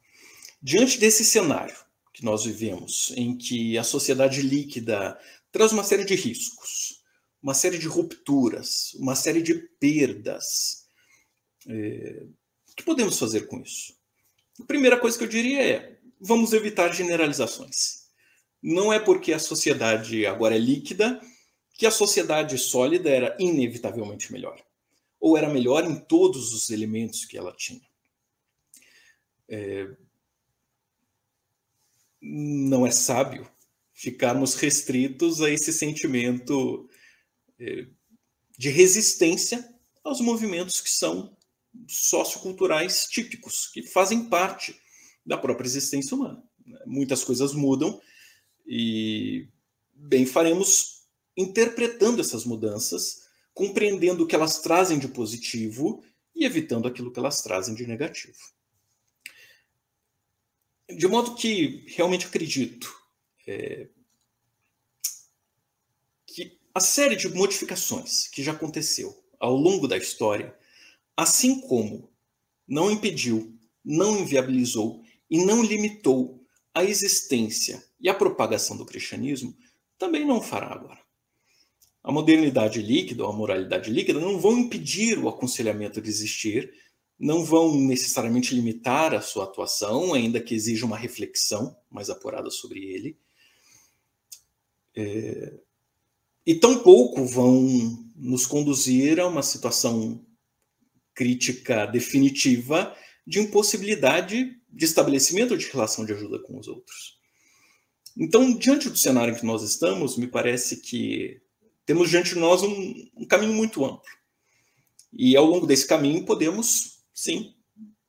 Diante desse cenário que nós vivemos, em que a sociedade líquida traz uma série de riscos, uma série de rupturas, uma série de perdas, é, o que podemos fazer com isso? A primeira coisa que eu diria é: vamos evitar generalizações. Não é porque a sociedade agora é líquida que a sociedade sólida era inevitavelmente melhor. Ou era melhor em todos os elementos que ela tinha. É... Não é sábio ficarmos restritos a esse sentimento é, de resistência aos movimentos que são socioculturais típicos, que fazem parte da própria existência humana. Muitas coisas mudam e bem faremos interpretando essas mudanças, compreendendo o que elas trazem de positivo e evitando aquilo que elas trazem de negativo. De modo que realmente acredito é, que a série de modificações que já aconteceu ao longo da história Assim como não impediu, não inviabilizou e não limitou a existência e a propagação do cristianismo, também não fará agora. A modernidade líquida ou a moralidade líquida não vão impedir o aconselhamento de existir, não vão necessariamente limitar a sua atuação, ainda que exija uma reflexão mais apurada sobre ele. É... E tampouco vão nos conduzir a uma situação crítica definitiva de impossibilidade de estabelecimento de relação de ajuda com os outros. Então, diante do cenário em que nós estamos, me parece que temos diante de nós um, um caminho muito amplo. E ao longo desse caminho podemos, sim,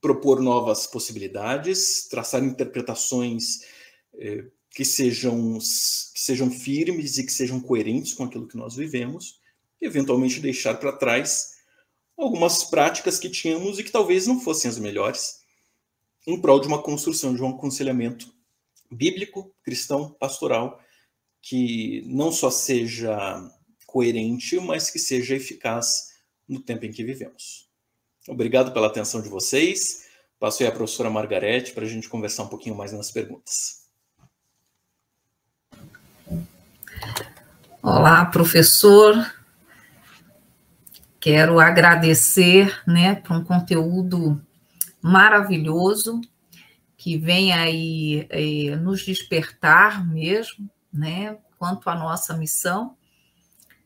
propor novas possibilidades, traçar interpretações eh, que, sejam, que sejam firmes e que sejam coerentes com aquilo que nós vivemos, e eventualmente deixar para trás algumas práticas que tínhamos e que talvez não fossem as melhores, em prol de uma construção de um aconselhamento bíblico, cristão, pastoral, que não só seja coerente, mas que seja eficaz no tempo em que vivemos. Obrigado pela atenção de vocês. Passo aí a professora Margarete para a gente conversar um pouquinho mais nas perguntas. Olá, professor. Quero agradecer né, por um conteúdo maravilhoso que vem aí é, nos despertar mesmo, né, quanto à nossa missão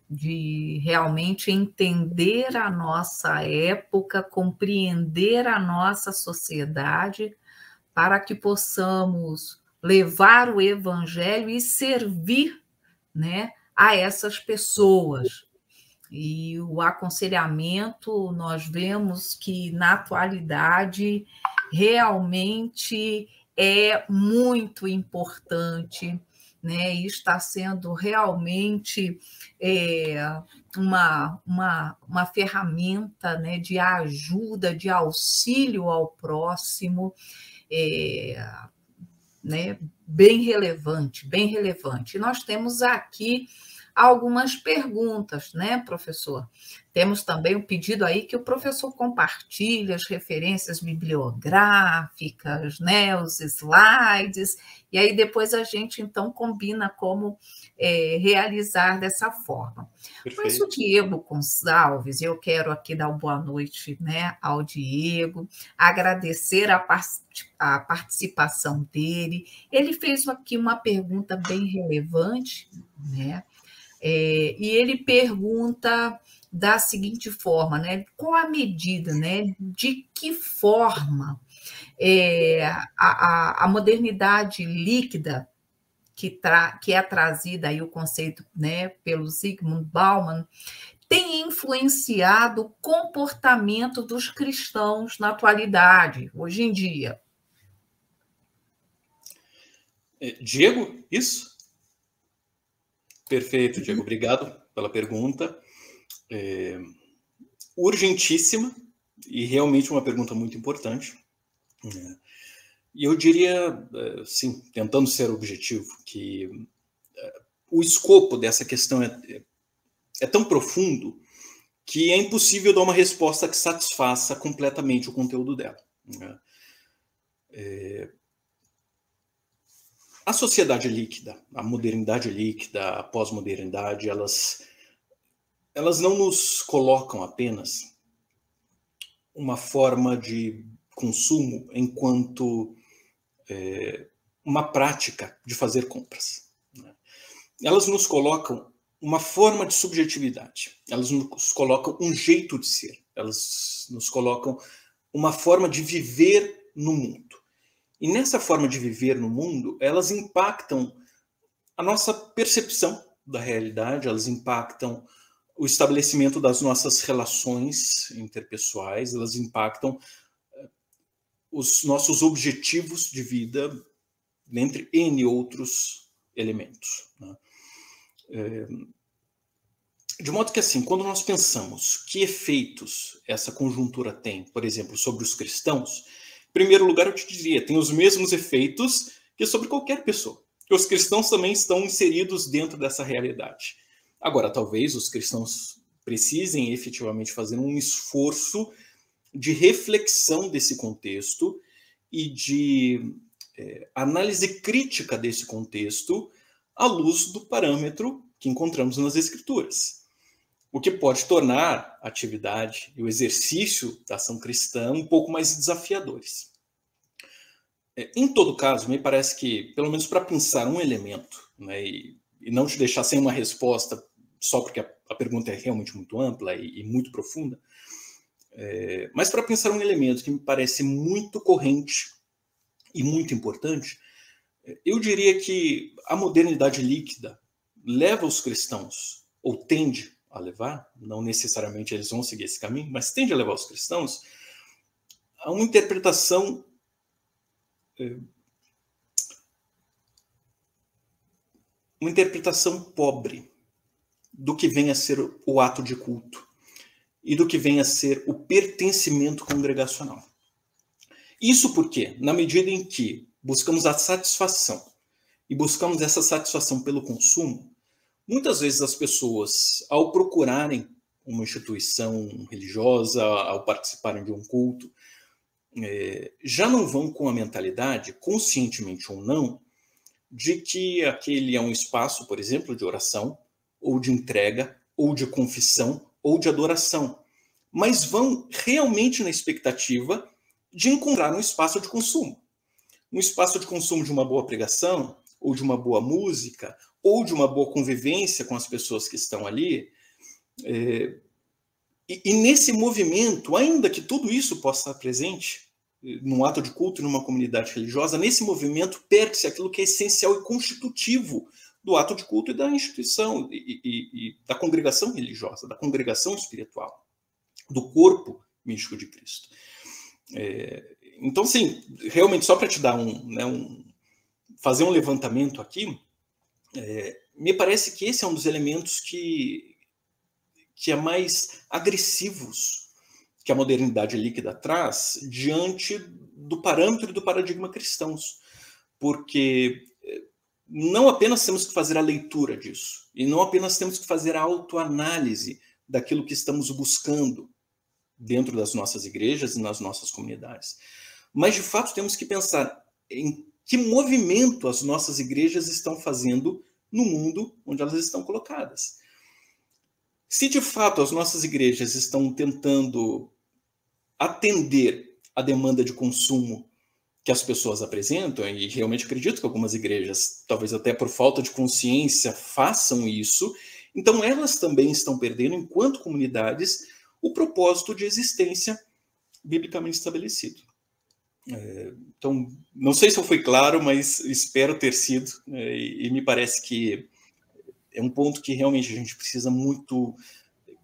de realmente entender a nossa época, compreender a nossa sociedade, para que possamos levar o evangelho e servir, né, a essas pessoas. E o aconselhamento, nós vemos que na atualidade realmente é muito importante, né? E está sendo realmente é, uma, uma, uma ferramenta né, de ajuda, de auxílio ao próximo, é, né, bem relevante, bem relevante. nós temos aqui algumas perguntas, né, professor? Temos também o um pedido aí que o professor compartilhe as referências bibliográficas, né, os slides, e aí depois a gente então combina como é, realizar dessa forma. Perfeito. Mas o Diego Gonçalves, eu quero aqui dar uma boa noite né, ao Diego, agradecer a, a participação dele. Ele fez aqui uma pergunta bem relevante, né? É, e ele pergunta da seguinte forma, né? Qual a medida, né? De que forma é, a, a, modernidade líquida que, tra, que é trazida aí o conceito, né, pelo Zygmunt Bauman tem influenciado o comportamento dos cristãos na atualidade, hoje em dia? É, Diego, isso? Perfeito, Diego. Obrigado pela pergunta. É, urgentíssima e realmente uma pergunta muito importante. É, e eu diria, é, sim, tentando ser objetivo, que é, o escopo dessa questão é, é tão profundo que é impossível dar uma resposta que satisfaça completamente o conteúdo dela. Né? É, a sociedade líquida, a modernidade líquida, a pós-modernidade, elas, elas não nos colocam apenas uma forma de consumo enquanto é, uma prática de fazer compras. Né? Elas nos colocam uma forma de subjetividade, elas nos colocam um jeito de ser, elas nos colocam uma forma de viver no mundo. E nessa forma de viver no mundo, elas impactam a nossa percepção da realidade, elas impactam o estabelecimento das nossas relações interpessoais, elas impactam eh, os nossos objetivos de vida, dentre N outros elementos. Né? É, de modo que, assim, quando nós pensamos que efeitos essa conjuntura tem, por exemplo, sobre os cristãos, primeiro lugar, eu te diria, tem os mesmos efeitos que sobre qualquer pessoa. Os cristãos também estão inseridos dentro dessa realidade. Agora, talvez os cristãos precisem efetivamente fazer um esforço de reflexão desse contexto e de é, análise crítica desse contexto à luz do parâmetro que encontramos nas Escrituras o que pode tornar a atividade e o exercício da ação cristã um pouco mais desafiadores. É, em todo caso, me parece que, pelo menos para pensar um elemento, né, e, e, não te deixar sem uma resposta só porque a, a pergunta é realmente muito ampla e, e muito profunda, é, mas para pensar um elemento que me parece muito corrente e muito importante, é, eu diria que a modernidade líquida leva os cristãos, ou tende a levar, não necessariamente eles vão seguir esse caminho, mas tende a levar os cristãos a uma interpretação é, uma interpretação pobre do que vem a ser o ato de culto e do que vem a ser o pertencimento congregacional. Isso porque, na medida em que buscamos a satisfação e buscamos essa satisfação pelo consumo, muitas vezes as pessoas, ao procurarem uma instituição religiosa, ao participarem de um culto, é, já não vão com a mentalidade, conscientemente ou não, de que aquele é um espaço, por exemplo, de oração, ou de entrega, ou de confissão, ou de adoração, mas vão realmente na expectativa de encontrar um espaço de consumo. Um espaço de consumo de uma boa pregação, ou de uma boa música, ou de uma boa convivência com as pessoas que estão ali. É, e, e, nesse movimento, ainda que tudo isso possa estar presente eh, num ato de culto, numa comunidade religiosa, nesse movimento perde-se aquilo que é essencial e constitutivo do ato de culto e da instituição, e, e, e da congregação religiosa, da congregação espiritual, do corpo místico de Cristo. É, então, sim, realmente, só para te dar um, né, um, fazer um levantamento aqui, é, me parece que esse é um dos elementos que, que é mais agressivos que a modernidade líquida traz diante do parâmetro e do paradigma cristãos. Porque é, não apenas temos que fazer a leitura disso, e não apenas temos que fazer a autoanálise daquilo que estamos buscando dentro das nossas igrejas e nas nossas comunidades, mas de fato temos que pensar em que movimento as nossas igrejas estão fazendo no mundo onde elas estão colocadas. Se de fato as nossas igrejas estão tentando atender a demanda de consumo que as pessoas apresentam, e realmente acredito que algumas igrejas, talvez até por falta de consciência, façam isso, então elas também estão perdendo, enquanto comunidades, o propósito de existência biblicamente estabelecido. Então, não sei se eu fui claro, mas espero ter sido, é, e, e me parece que é um ponto que realmente a gente precisa muito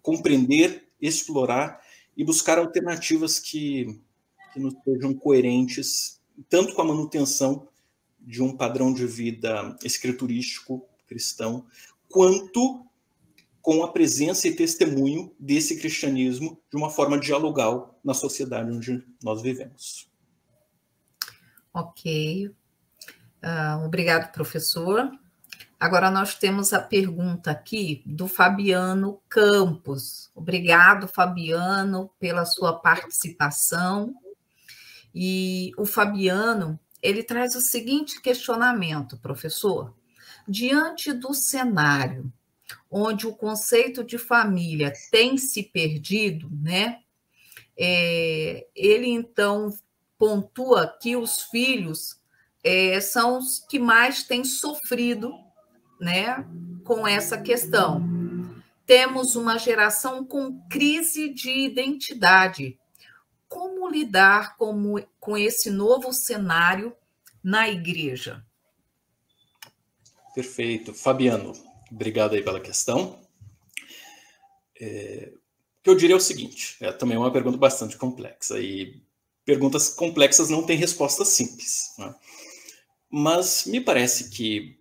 compreender, explorar e buscar alternativas que, que nos sejam coerentes, tanto com a manutenção de um padrão de vida escriturístico cristão, quanto com a presença e testemunho desse cristianismo de uma forma dialogal na sociedade onde nós vivemos. Ok. Uh, obrigado, professor. Agora nós temos a pergunta aqui do Fabiano Campos. Obrigado, Fabiano, pela sua participação. E o Fabiano, ele traz o seguinte questionamento, professor. Diante do cenário onde o conceito de família tem se perdido, né? É, ele então pontua que os filhos é, são os que mais têm sofrido né, com essa questão. Temos uma geração com crise de identidade. Como lidar com, com esse novo cenário na igreja? Perfeito. Fabiano, obrigado aí pela questão. É, o que eu diria é o seguinte, é também uma pergunta bastante complexa e perguntas complexas não têm resposta simples. Né? Mas me parece que,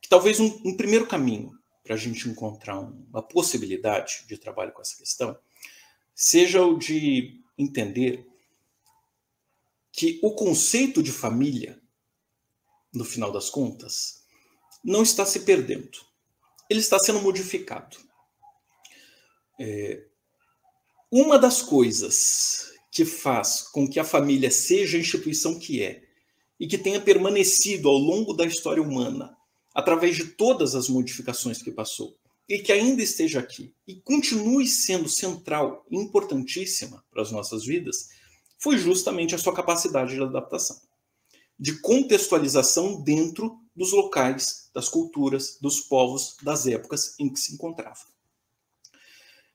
que talvez um, um, primeiro caminho para a gente encontrar uma possibilidade de trabalho com essa questão seja o de entender que o conceito de família, no final das contas, não está se perdendo. Ele está sendo modificado. É, uma das coisas que faz com que a família seja a instituição que é e que tenha permanecido ao longo da história humana, através de todas as modificações que passou, e que ainda esteja aqui e continue sendo central e importantíssima para as nossas vidas, foi justamente a sua capacidade de adaptação, de contextualização dentro dos locais, das culturas, dos povos, das épocas em que se encontrava.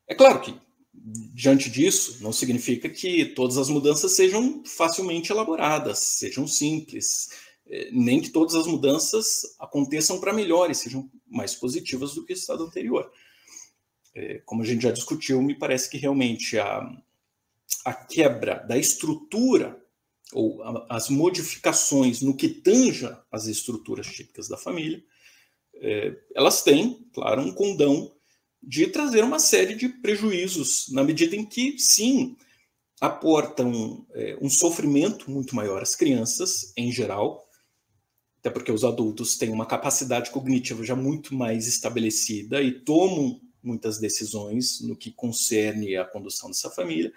É claro que diante disso, não significa que todas as mudanças sejam facilmente elaboradas, sejam simples, é, nem que todas as mudanças aconteçam para melhor e sejam mais positivas do que o estado anterior. É, como a gente já discutiu, me parece que realmente a, a quebra da estrutura ou as modificações no que tanja as estruturas típicas da família, é, elas têm, claro, um condão de trazer uma série de prejuízos, na medida em que, sim, aportam é, um sofrimento muito maior às crianças, em geral, até porque os adultos têm uma capacidade cognitiva já muito mais estabelecida e tomam muitas decisões no que concerne a condução dessa família.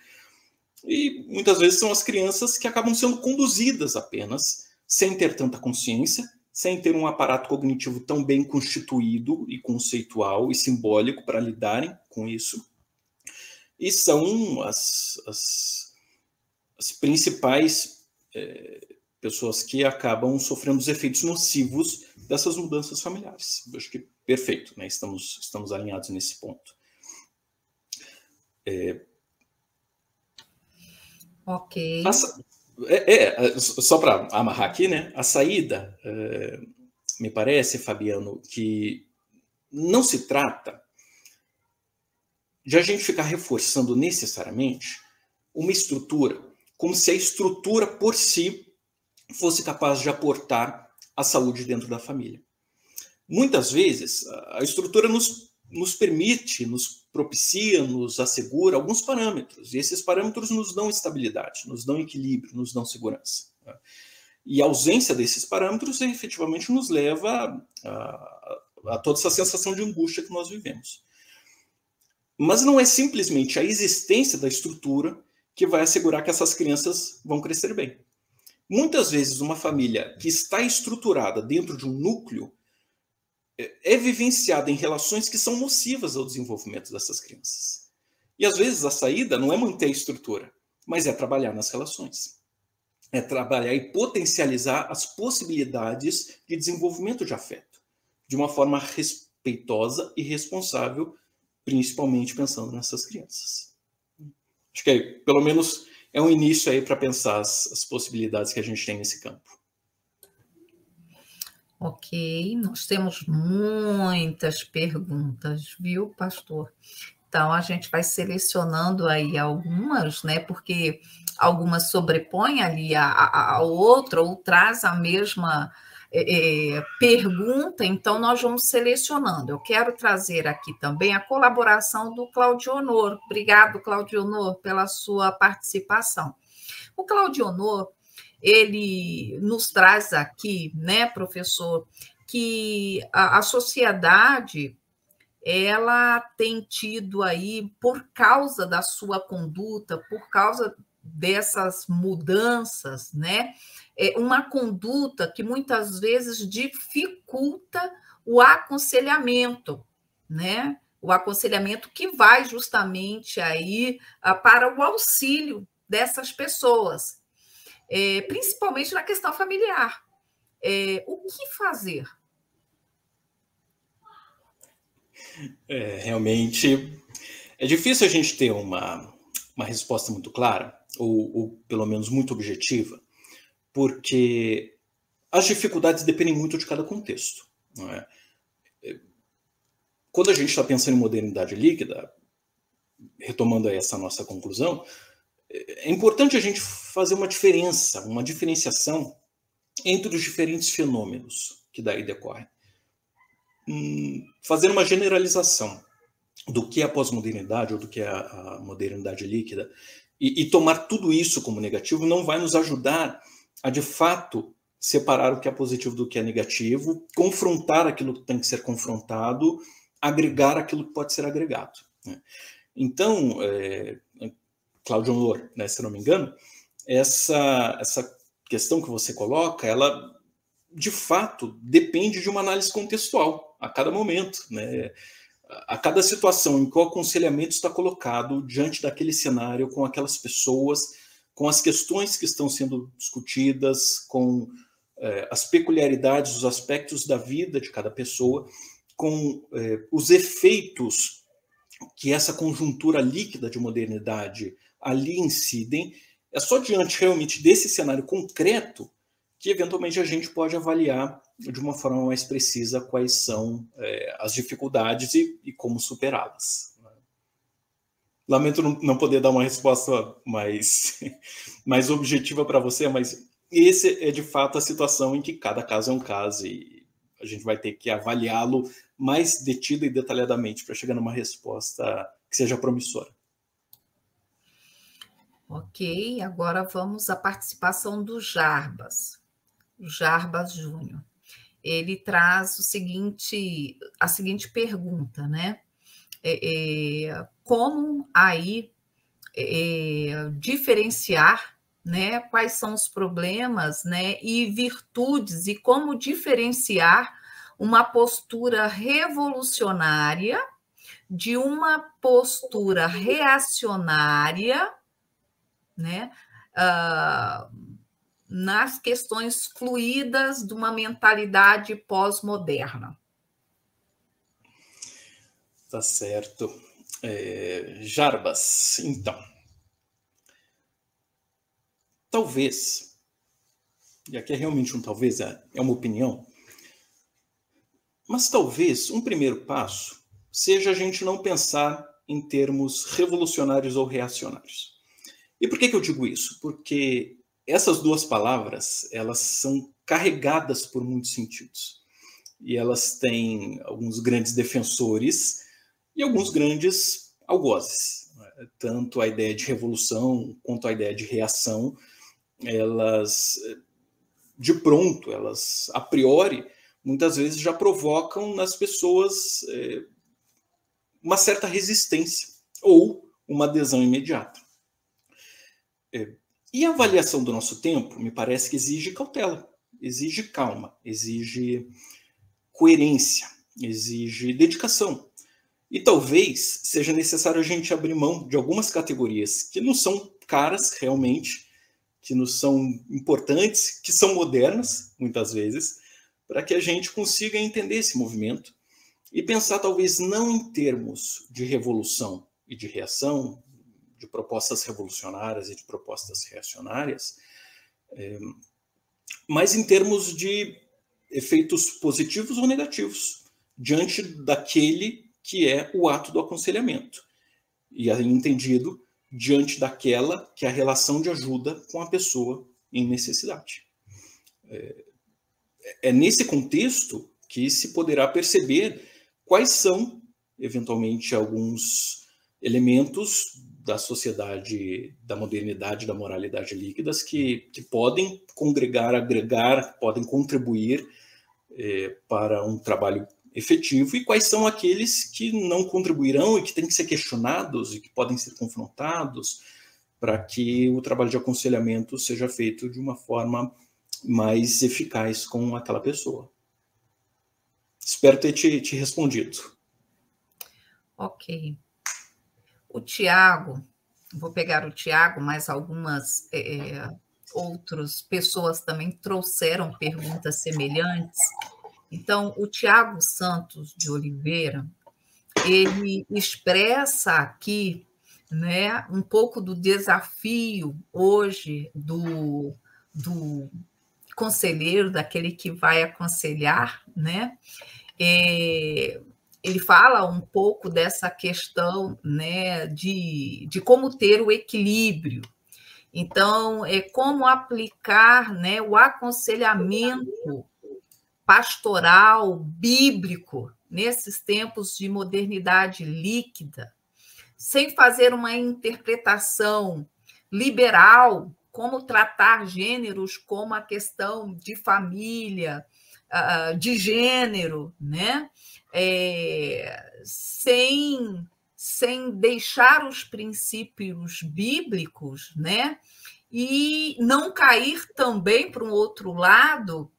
E muitas vezes são as crianças que acabam sendo conduzidas apenas, sem ter tanta consciência, sem ter um aparato cognitivo tão bem constituído e conceitual e simbólico para lidarem com isso. E são as, as, as principais é, pessoas que acabam sofrendo os efeitos nocivos dessas mudanças familiares. Eu acho que perfeito, né? estamos, estamos alinhados nesse ponto. É, ok. É, é, só para amarrar aqui, né? A saída, é, me parece, Fabiano, que não se trata de a gente ficar reforçando necessariamente uma estrutura, como se a estrutura por si fosse capaz de aportar a saúde dentro da família. Muitas vezes, a estrutura nos, nos permite, nos propicia, nos assegura alguns parâmetros, e esses parâmetros nos dão estabilidade, nos dão equilíbrio, nos dão segurança. Né? E a ausência desses parâmetros efetivamente nos leva a, a, a toda essa sensação de angústia que nós vivemos. Mas não é simplesmente a existência da estrutura que vai assegurar que essas crianças vão crescer bem. Muitas vezes, uma família que está estruturada dentro de um núcleo é vivenciada em relações que são nocivas ao desenvolvimento dessas crianças. E às vezes a saída não é manter a estrutura, mas é trabalhar nas relações. É trabalhar e potencializar as possibilidades de desenvolvimento de afeto, de uma forma respeitosa e responsável, principalmente pensando nessas crianças. Acho que aí, pelo menos é um início aí para pensar as, as possibilidades que a gente tem nesse campo. Ok, nós temos muitas perguntas, viu, pastor? Então a gente vai selecionando aí algumas, né? Porque algumas sobrepõem ali a, a, a outra ou traz a mesma é, é, pergunta, então nós vamos selecionando. Eu quero trazer aqui também a colaboração do Claudio Honor. Obrigado, Claudio Honor, pela sua participação. O Claudio Honor, ele nos traz aqui, né, professor, que a, a sociedade ela tem tido aí, por causa da sua conduta, por causa dessas mudanças, né, é uma conduta que muitas vezes dificulta o aconselhamento, né? O aconselhamento que vai justamente aí ah, para o auxílio dessas pessoas é, principalmente na questão familiar. É, o que fazer? É, realmente é difícil a gente ter uma, uma resposta muito clara, ou, ou pelo menos muito objetiva, porque as dificuldades dependem muito de cada contexto. É? é? Quando a gente está pensando em modernidade líquida, retomando essa nossa conclusão, é importante a gente fazer uma diferença, uma diferenciação entre os diferentes fenômenos que daí decorrem. Hum, fazer uma generalização do que é a pós-modernidade ou do que é a, modernidade líquida e, e tomar tudo isso como negativo não vai nos ajudar a, de fato, separar o que é positivo do que é negativo, confrontar aquilo que tem que ser confrontado, agregar aquilo que pode ser agregado. Né? Então, é, Cláudio Honor, né, se não me engano, essa, essa questão que você coloca, ela de fato depende de uma análise contextual a cada momento, né? A cada situação em que o aconselhamento está colocado diante daquele cenário, com aquelas pessoas, com as questões que estão sendo discutidas, com é, as peculiaridades, os aspectos da vida de cada pessoa, com é, os efeitos que essa conjuntura líquida de modernidade ali incidem. É só diante realmente desse cenário concreto que eventualmente a gente pode avaliar de uma forma mais precisa quais são é, as dificuldades e, e como superá-las. Né? Lamento não, poder dar uma resposta mais, [laughs] mais objetiva para você, mas esse é de fato a situação em que cada caso é um caso e a gente vai ter que avaliá-lo mais detida e detalhadamente para chegar numa resposta que seja promissora. Ok, agora vamos à participação do Jarbas, Jarbas Júnior. ele traz o seguinte, a seguinte pergunta, né? É, é, como aí é, diferenciar né, quais são os problemas né, e virtudes e como diferenciar uma postura revolucionária de uma postura reacionária né, uh, nas questões fluídas de uma mentalidade pós-moderna. Tá certo. É, Jarbas, então. Talvez, e aqui é realmente um talvez, é, é uma opinião, mas talvez um primeiro passo seja a gente não pensar em termos revolucionários ou reacionários. E por que, que eu digo isso? Porque essas duas palavras, elas são carregadas por muitos sentidos. E elas têm alguns grandes defensores e alguns grandes algozes. Tanto a ideia de revolução quanto a ideia de reação, elas, de pronto, elas, a priori, muitas vezes já provocam nas pessoas é, uma certa resistência ou uma adesão imediata. É, e a avaliação do nosso tempo, me parece que exige cautela, exige calma, exige coerência, exige dedicação. E talvez seja necessário a gente abrir mão de algumas categorias que não são caras realmente, que não são importantes, que são modernas, muitas vezes, para que a gente consiga entender esse movimento e pensar talvez não em termos de revolução e de reação, de propostas revolucionárias e de propostas reacionárias, é, mas em termos de efeitos positivos ou negativos diante daquele que é o ato do aconselhamento. E aí entendido diante daquela que é a relação de ajuda com a pessoa em necessidade. É, é nesse contexto que se poderá perceber quais são, eventualmente, alguns elementos da sociedade, da modernidade, da moralidade líquidas que, que podem congregar, agregar, podem contribuir é, para um trabalho efetivo e quais são aqueles que não contribuirão e que têm que ser questionados e que podem ser confrontados para que o trabalho de aconselhamento seja feito de uma forma mais eficaz com aquela pessoa. Espero ter te, te respondido. Ok. O Tiago, vou pegar o Tiago, mas algumas é, é, outras pessoas também trouxeram perguntas semelhantes. Então, o Tiago Santos de Oliveira, ele expressa aqui né, um pouco do desafio hoje do, do conselheiro, daquele que vai aconselhar, né? É, ele fala um pouco dessa questão né, de, de como ter o equilíbrio. Então, é como aplicar né, o aconselhamento pastoral, bíblico, nesses tempos de modernidade líquida, sem fazer uma interpretação liberal como tratar gêneros como a questão de família, ah, de gênero, né? É, sem, sem deixar os princípios bíblicos, né? E não cair também para um outro lado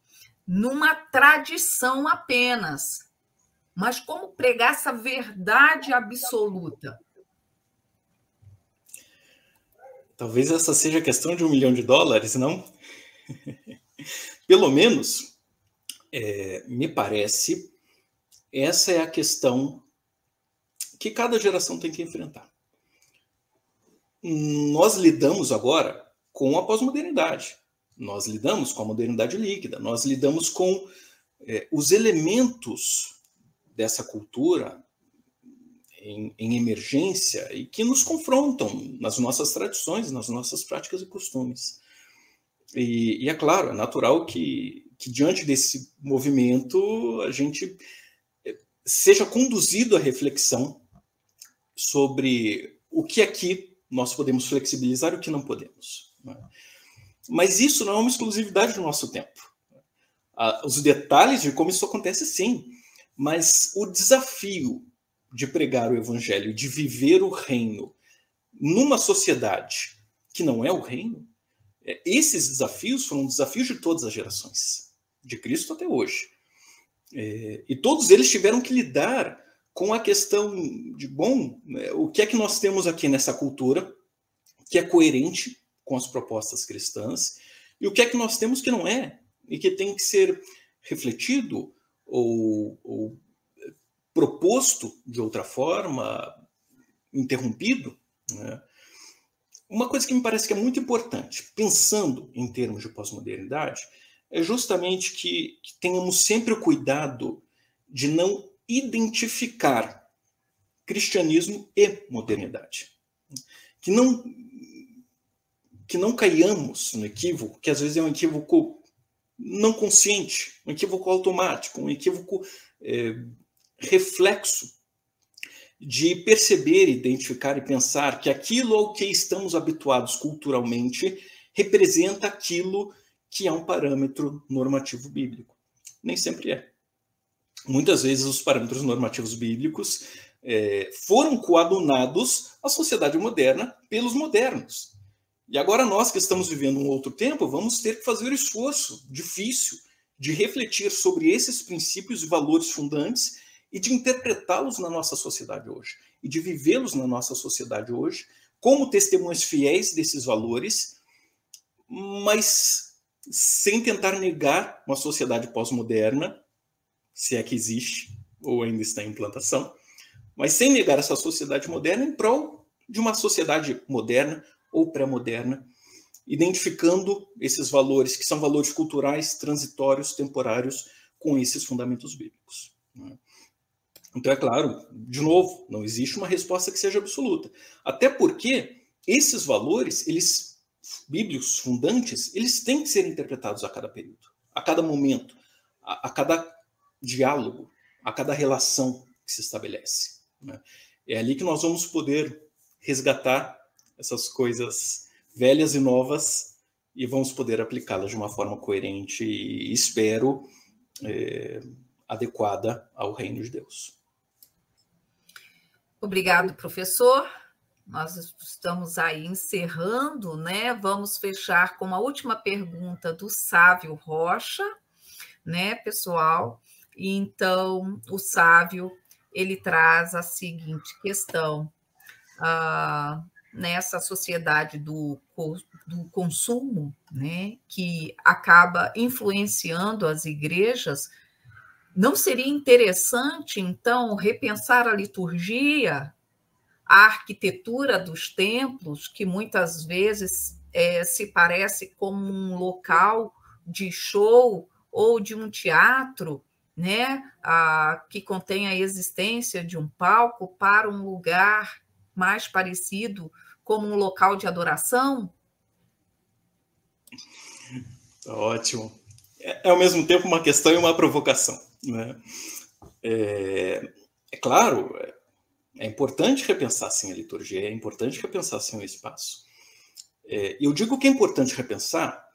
numa tradição apenas, mas como pregar essa verdade absoluta. Talvez essa seja questão de um milhão de dólares, não? [laughs] Pelo menos, é, me parece, essa é a questão que cada geração tem que enfrentar. Nós lidamos agora com a pós-modernidade, nós lidamos com a modernidade líquida, nós lidamos com é, os elementos dessa cultura em, em, emergência e que nos confrontam nas nossas tradições, nas nossas práticas e costumes. E, e é claro, é natural que, que diante desse movimento a gente seja conduzido à reflexão sobre o que aqui nós podemos flexibilizar e o que não podemos. Né? Mas isso não é uma exclusividade do nosso tempo. os detalhes de como isso acontece, sim. Mas o desafio de pregar o evangelho, de viver o reino numa sociedade que não é o reino, é, esses desafios foram desafios de todas as gerações, de Cristo até hoje. É, e todos eles tiveram que lidar com a questão de, bom, né, o que é que nós temos aqui nessa cultura que é coerente com as propostas cristãs e o que é que nós temos que não é e que tem que ser refletido ou, ou proposto de outra forma, interrompido. Né? Uma coisa que me parece que é muito importante, pensando em termos de pós-modernidade, é justamente que, que tenhamos sempre o cuidado de não identificar cristianismo e modernidade. Que não que não caiamos no equívoco, que às vezes é um equívoco não consciente, um equívoco automático, um equívoco é, reflexo de perceber, identificar e pensar que aquilo ao que estamos habituados culturalmente representa aquilo que é um parâmetro normativo bíblico. Nem sempre é. Muitas vezes os parâmetros normativos bíblicos é, foram coadunados à sociedade moderna pelos modernos. E agora nós que estamos vivendo um outro tempo, vamos ter que fazer o esforço difícil de refletir sobre esses princípios e valores fundantes e de interpretá-los na nossa sociedade hoje e de vivê-los na nossa sociedade hoje como testemunhas fiéis desses valores, mas sem tentar negar uma sociedade pós-moderna, se é que existe ou ainda está em implantação, mas sem negar essa sociedade moderna em prol de uma sociedade moderna ou pré-moderna, identificando esses valores que são valores culturais transitórios, temporários, com esses fundamentos bíblicos. Né? Então, é claro, de novo, não existe uma resposta que seja absoluta. Até porque esses valores, eles bíblicos fundantes, eles têm que ser interpretados a cada período, a cada momento, a, a cada diálogo, a cada relação que se estabelece. Né? É ali que nós vamos poder resgatar essas coisas velhas e novas e vamos poder aplicá-las de uma forma coerente e, espero, é, adequada ao reino de Deus. Obrigado, professor. Nós estamos aí encerrando, né? Vamos fechar com uma última pergunta do Sávio Rocha, né, pessoal? Então, o Sávio ele traz a seguinte questão: ah, nessa sociedade do, do consumo, né, que acaba influenciando as igrejas, não seria interessante, então, repensar a liturgia, a arquitetura dos templos, que muitas vezes é, se parece como um local de show ou de um teatro, né, a, que contém a existência de um palco para um lugar mais parecido como um local de adoração? Ótimo. É, é ao mesmo tempo uma questão e uma provocação. Né? É, é claro, é, importante repensar assim a liturgia, é importante repensar assim o espaço. É, eu digo que é importante repensar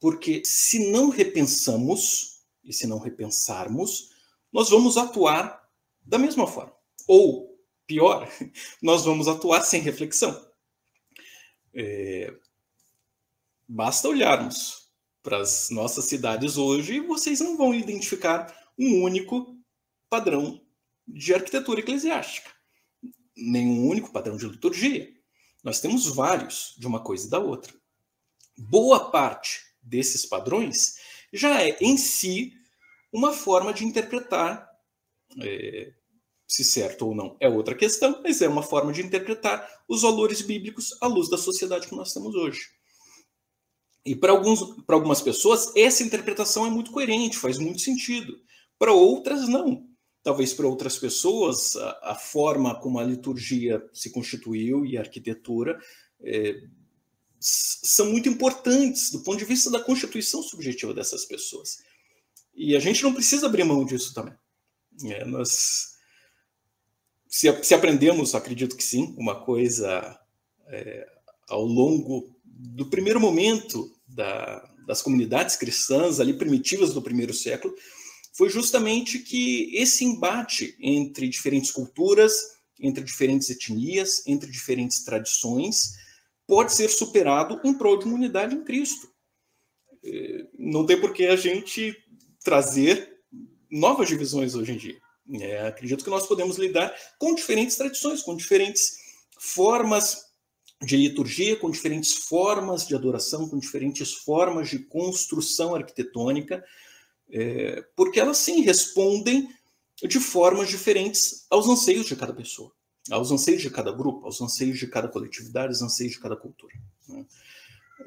porque se não repensamos e se não repensarmos, nós vamos atuar da mesma forma. Ou, pior, [laughs] nós vamos atuar sem reflexão. É, basta olharmos para as nossas cidades hoje e vocês não vão identificar um único padrão de arquitetura eclesiástica, nenhum único padrão de liturgia. Nós temos vários de uma coisa e da outra. Boa parte desses padrões já é em si uma forma de interpretar, é, se certo ou não é outra questão, mas é uma forma de interpretar os valores bíblicos à luz da sociedade que nós temos hoje. E para algumas pessoas, essa interpretação é muito coerente, faz muito sentido. Para outras, não. Talvez para outras pessoas, a, a, forma como a liturgia se constituiu e a arquitetura é, são muito importantes do ponto de vista da constituição subjetiva dessas pessoas. E a gente não precisa abrir mão disso também. É, nós, se, se, aprendemos, acredito que sim, uma coisa é, ao longo do primeiro momento da, das comunidades cristãs ali primitivas do primeiro século foi justamente que esse embate entre diferentes culturas, entre diferentes etnias, entre diferentes tradições, pode ser superado em prol de uma unidade em Cristo. É, não tem por que a gente trazer novas divisões hoje em dia. É, acredito que nós podemos lidar com diferentes tradições, com diferentes formas de liturgia, com diferentes formas de adoração, com diferentes formas de construção arquitetônica, é, porque elas sim respondem de formas diferentes aos anseios de cada pessoa, aos anseios de cada grupo, aos anseios de cada coletividade, aos anseios de cada cultura. Né?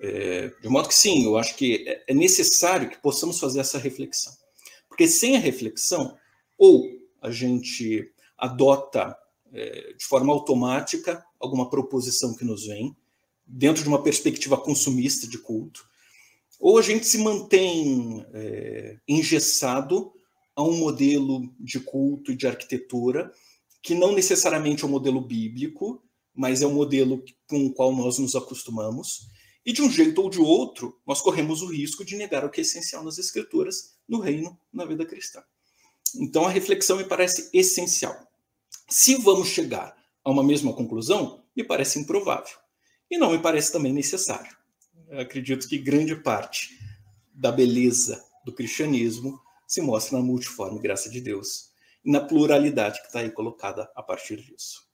É, de modo que sim, eu acho que é, é necessário que possamos fazer essa reflexão. Porque sem a reflexão, ou a gente adota é, de forma automática alguma proposição que nos vem, dentro de uma perspectiva consumista de culto, ou a gente se mantém é, engessado a um modelo de culto e de arquitetura que não necessariamente é um modelo bíblico, mas é um modelo com o qual nós nos acostumamos, e de um jeito ou de outro, nós corremos o risco de negar o que é essencial nas escrituras, no reino, na vida cristã. Então a reflexão me parece essencial. Se vamos chegar a uma mesma conclusão, me parece improvável. E não me parece também necessário. Acredito que grande parte da beleza do cristianismo se mostra na multiforme graça de Deus e na pluralidade que está aí colocada a partir disso.